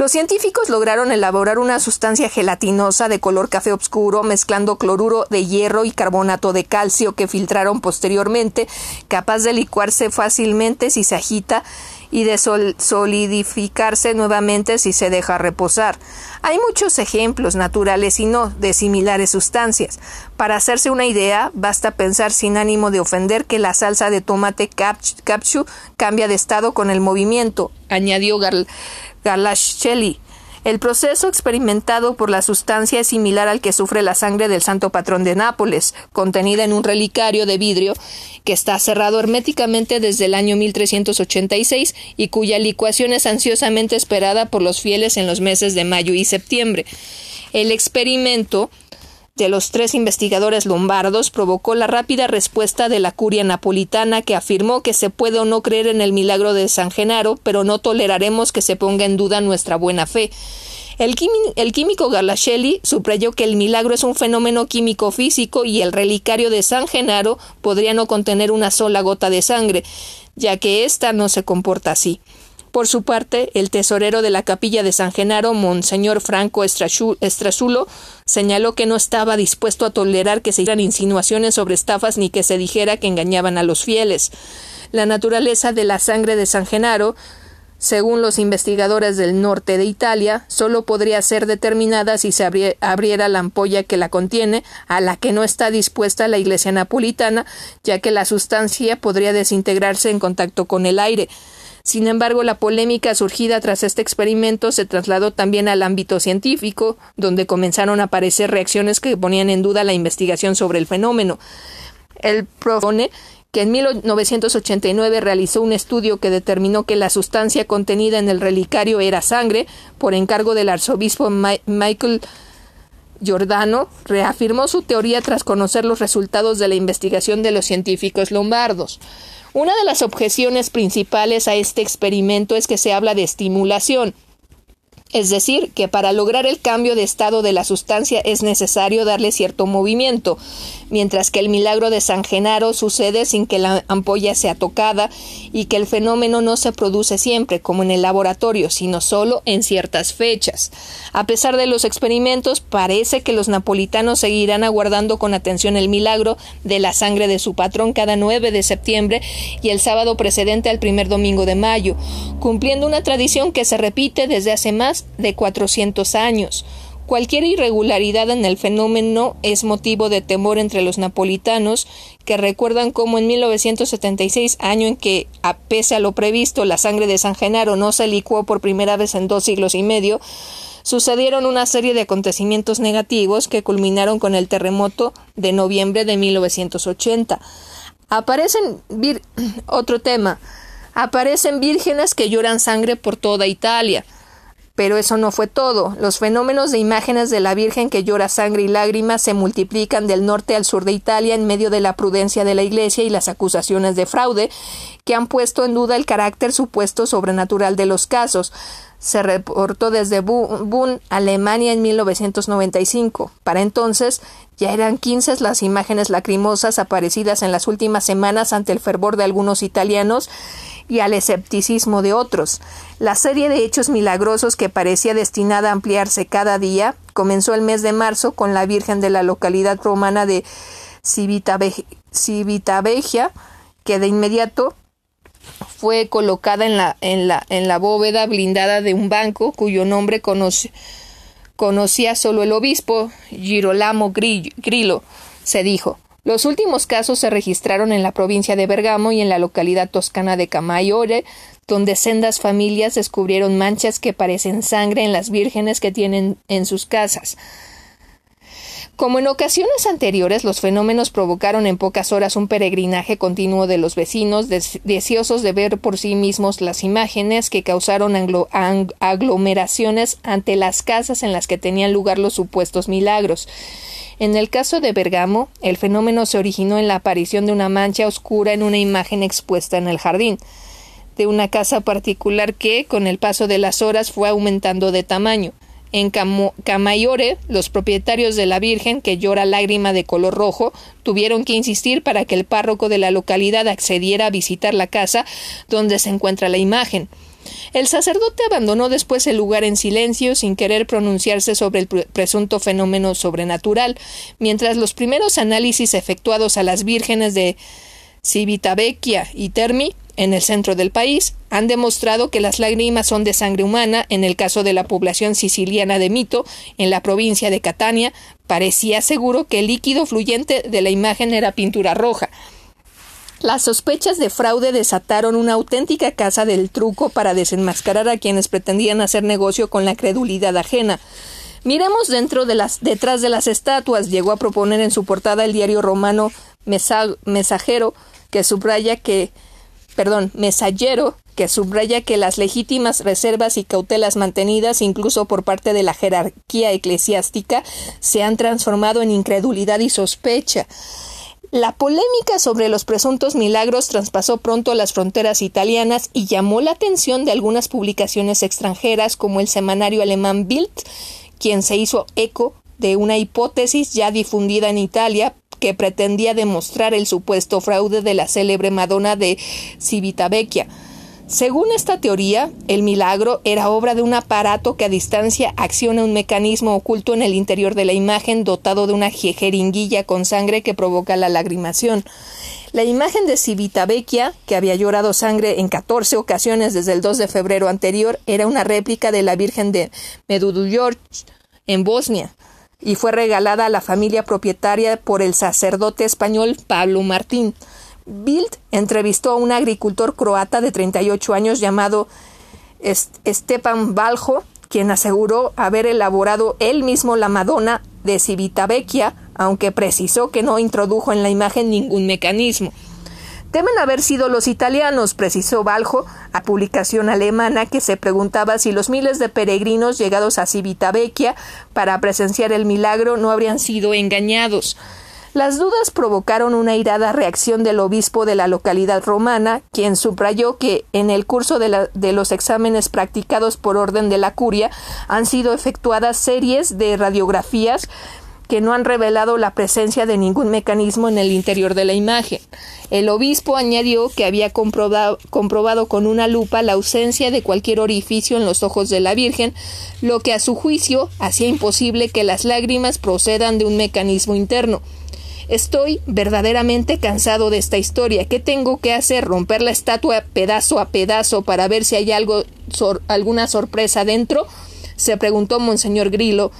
Los científicos lograron elaborar una sustancia gelatinosa de color café oscuro mezclando cloruro de hierro y carbonato de calcio que filtraron posteriormente, capaz de licuarse fácilmente si se agita y de solidificarse nuevamente si se deja reposar. Hay muchos ejemplos naturales y no de similares sustancias. Para hacerse una idea, basta pensar sin ánimo de ofender que la salsa de tomate capsu cambia de estado con el movimiento, añadió Garlascelli. El proceso experimentado por la sustancia es similar al que sufre la sangre del santo patrón de Nápoles, contenida en un relicario de vidrio que está cerrado herméticamente desde el año 1386 y cuya licuación es ansiosamente esperada por los fieles en los meses de mayo y septiembre. El experimento de los tres investigadores lombardos provocó la rápida respuesta de la curia napolitana que afirmó que se puede o no creer en el milagro de San Genaro, pero no toleraremos que se ponga en duda nuestra buena fe. El, químico Galascelli subrayó que el milagro es un fenómeno químico físico y el relicario de San Genaro podría no contener una sola gota de sangre, ya que ésta no se comporta así. Por su parte, el tesorero de la capilla de San Genaro, Monseñor Franco Estrazulo, señaló que no estaba dispuesto a tolerar que se hicieran insinuaciones sobre estafas ni que se dijera que engañaban a los fieles. La naturaleza de la sangre de San Genaro según los investigadores del norte de Italia, solo podría ser determinada si se abriera la ampolla que la contiene, a la que no está dispuesta la Iglesia napolitana, ya que la sustancia podría desintegrarse en contacto con el aire. Sin embargo, la polémica surgida tras este experimento se trasladó también al ámbito científico, donde comenzaron a aparecer reacciones que ponían en duda la investigación sobre el fenómeno. El propone que en 1989 realizó un estudio que determinó que la sustancia contenida en el relicario era sangre, por encargo del arzobispo Michael Giordano, reafirmó su teoría tras conocer los resultados de la investigación de los científicos lombardos. Una de las objeciones principales a este experimento es que se habla de estimulación, es decir, que para lograr el cambio de estado de la sustancia es necesario darle cierto movimiento, mientras que el milagro de San Genaro sucede sin que la ampolla sea tocada y que el fenómeno no se produce siempre, como en el laboratorio, sino solo en ciertas fechas. A pesar de los experimentos, parece que los napolitanos seguirán aguardando con atención el milagro de la sangre de su patrón cada 9 de septiembre y el sábado precedente al primer domingo de mayo, cumpliendo una tradición que se repite desde hace más de 400 años. Cualquier irregularidad en el fenómeno es motivo de temor entre los napolitanos, que recuerdan cómo en 1976, año en que, a pese a lo previsto, la sangre de San Genaro no se licuó por primera vez en dos siglos y medio, sucedieron una serie de acontecimientos negativos que culminaron con el terremoto de noviembre de 1980. Aparecen otro tema. Aparecen vírgenes que lloran sangre por toda Italia. Pero eso no fue todo. Los fenómenos de imágenes de la Virgen que llora sangre y lágrimas se multiplican del norte al sur de Italia en medio de la prudencia de la Iglesia y las acusaciones de fraude que han puesto en duda el carácter supuesto sobrenatural de los casos. Se reportó desde Bonn, Alemania, en 1995. Para entonces ya eran quince las imágenes lacrimosas aparecidas en las últimas semanas ante el fervor de algunos italianos y al escepticismo de otros. La serie de hechos milagrosos que parecía destinada a ampliarse cada día comenzó el mes de marzo con la Virgen de la localidad romana de Civitavecchia, que de inmediato fue colocada en la, en la, en la bóveda blindada de un banco cuyo nombre conocía solo el obispo Girolamo Grillo. Se dijo los últimos casos se registraron en la provincia de Bergamo y en la localidad toscana de Camaiore, donde sendas familias descubrieron manchas que parecen sangre en las vírgenes que tienen en sus casas. Como en ocasiones anteriores, los fenómenos provocaron en pocas horas un peregrinaje continuo de los vecinos, deseosos de ver por sí mismos las imágenes que causaron aglomeraciones ante las casas en las que tenían lugar los supuestos milagros. En el caso de Bergamo, el fenómeno se originó en la aparición de una mancha oscura en una imagen expuesta en el jardín de una casa particular que, con el paso de las horas, fue aumentando de tamaño. En Camaiore, los propietarios de la Virgen, que llora lágrima de color rojo, tuvieron que insistir para que el párroco de la localidad accediera a visitar la casa donde se encuentra la imagen. El sacerdote abandonó después el lugar en silencio, sin querer pronunciarse sobre el presunto fenómeno sobrenatural, mientras los primeros análisis efectuados a las vírgenes de Civitavecchia y Termi, en el centro del país, han demostrado que las lágrimas son de sangre humana. En el caso de la población siciliana de Mito, en la provincia de Catania, parecía seguro que el líquido fluyente de la imagen era pintura roja. Las sospechas de fraude desataron una auténtica casa del truco para desenmascarar a quienes pretendían hacer negocio con la credulidad ajena. Miremos dentro de las, detrás de las estatuas, llegó a proponer en su portada el diario romano Mesajero, que subraya que, perdón, que subraya que las legítimas reservas y cautelas mantenidas, incluso por parte de la jerarquía eclesiástica, se han transformado en incredulidad y sospecha. La polémica sobre los presuntos milagros traspasó pronto las fronteras italianas y llamó la atención de algunas publicaciones extranjeras como el semanario alemán Bild, quien se hizo eco de una hipótesis ya difundida en Italia que pretendía demostrar el supuesto fraude de la célebre Madonna de Civitavecchia. Según esta teoría, el milagro era obra de un aparato que a distancia acciona un mecanismo oculto en el interior de la imagen dotado de una jeringuilla con sangre que provoca la lagrimación. La imagen de Civitavecchia, que había llorado sangre en 14 ocasiones desde el 2 de febrero anterior, era una réplica de la Virgen de Medudujorj en Bosnia y fue regalada a la familia propietaria por el sacerdote español Pablo Martín. Bild entrevistó a un agricultor croata de 38 años llamado Stepan Baljo, quien aseguró haber elaborado él mismo la Madonna de Civitavecchia, aunque precisó que no introdujo en la imagen ningún mecanismo. Deben haber sido los italianos, precisó Baljo, a publicación alemana que se preguntaba si los miles de peregrinos llegados a Civitavecchia para presenciar el milagro no habrían sido engañados. Las dudas provocaron una irada reacción del obispo de la localidad romana, quien subrayó que en el curso de, de, los exámenes practicados por orden de la curia han sido efectuadas series de radiografías que no han revelado la presencia de ningún mecanismo en el interior de la imagen. El obispo añadió que había comprobado, comprobado, con una lupa la ausencia de cualquier orificio en los ojos de la Virgen, lo que a su juicio hacía imposible que las lágrimas procedan de un mecanismo interno. Estoy verdaderamente cansado de esta historia. ¿Qué tengo que hacer? ¿Romper la estatua pedazo a pedazo para ver si hay algo, alguna sorpresa dentro? se preguntó Monseñor Grillo,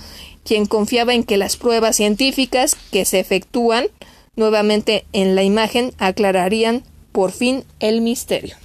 quien confiaba en que las pruebas científicas que se efectúan nuevamente en la imagen aclararían por fin el misterio.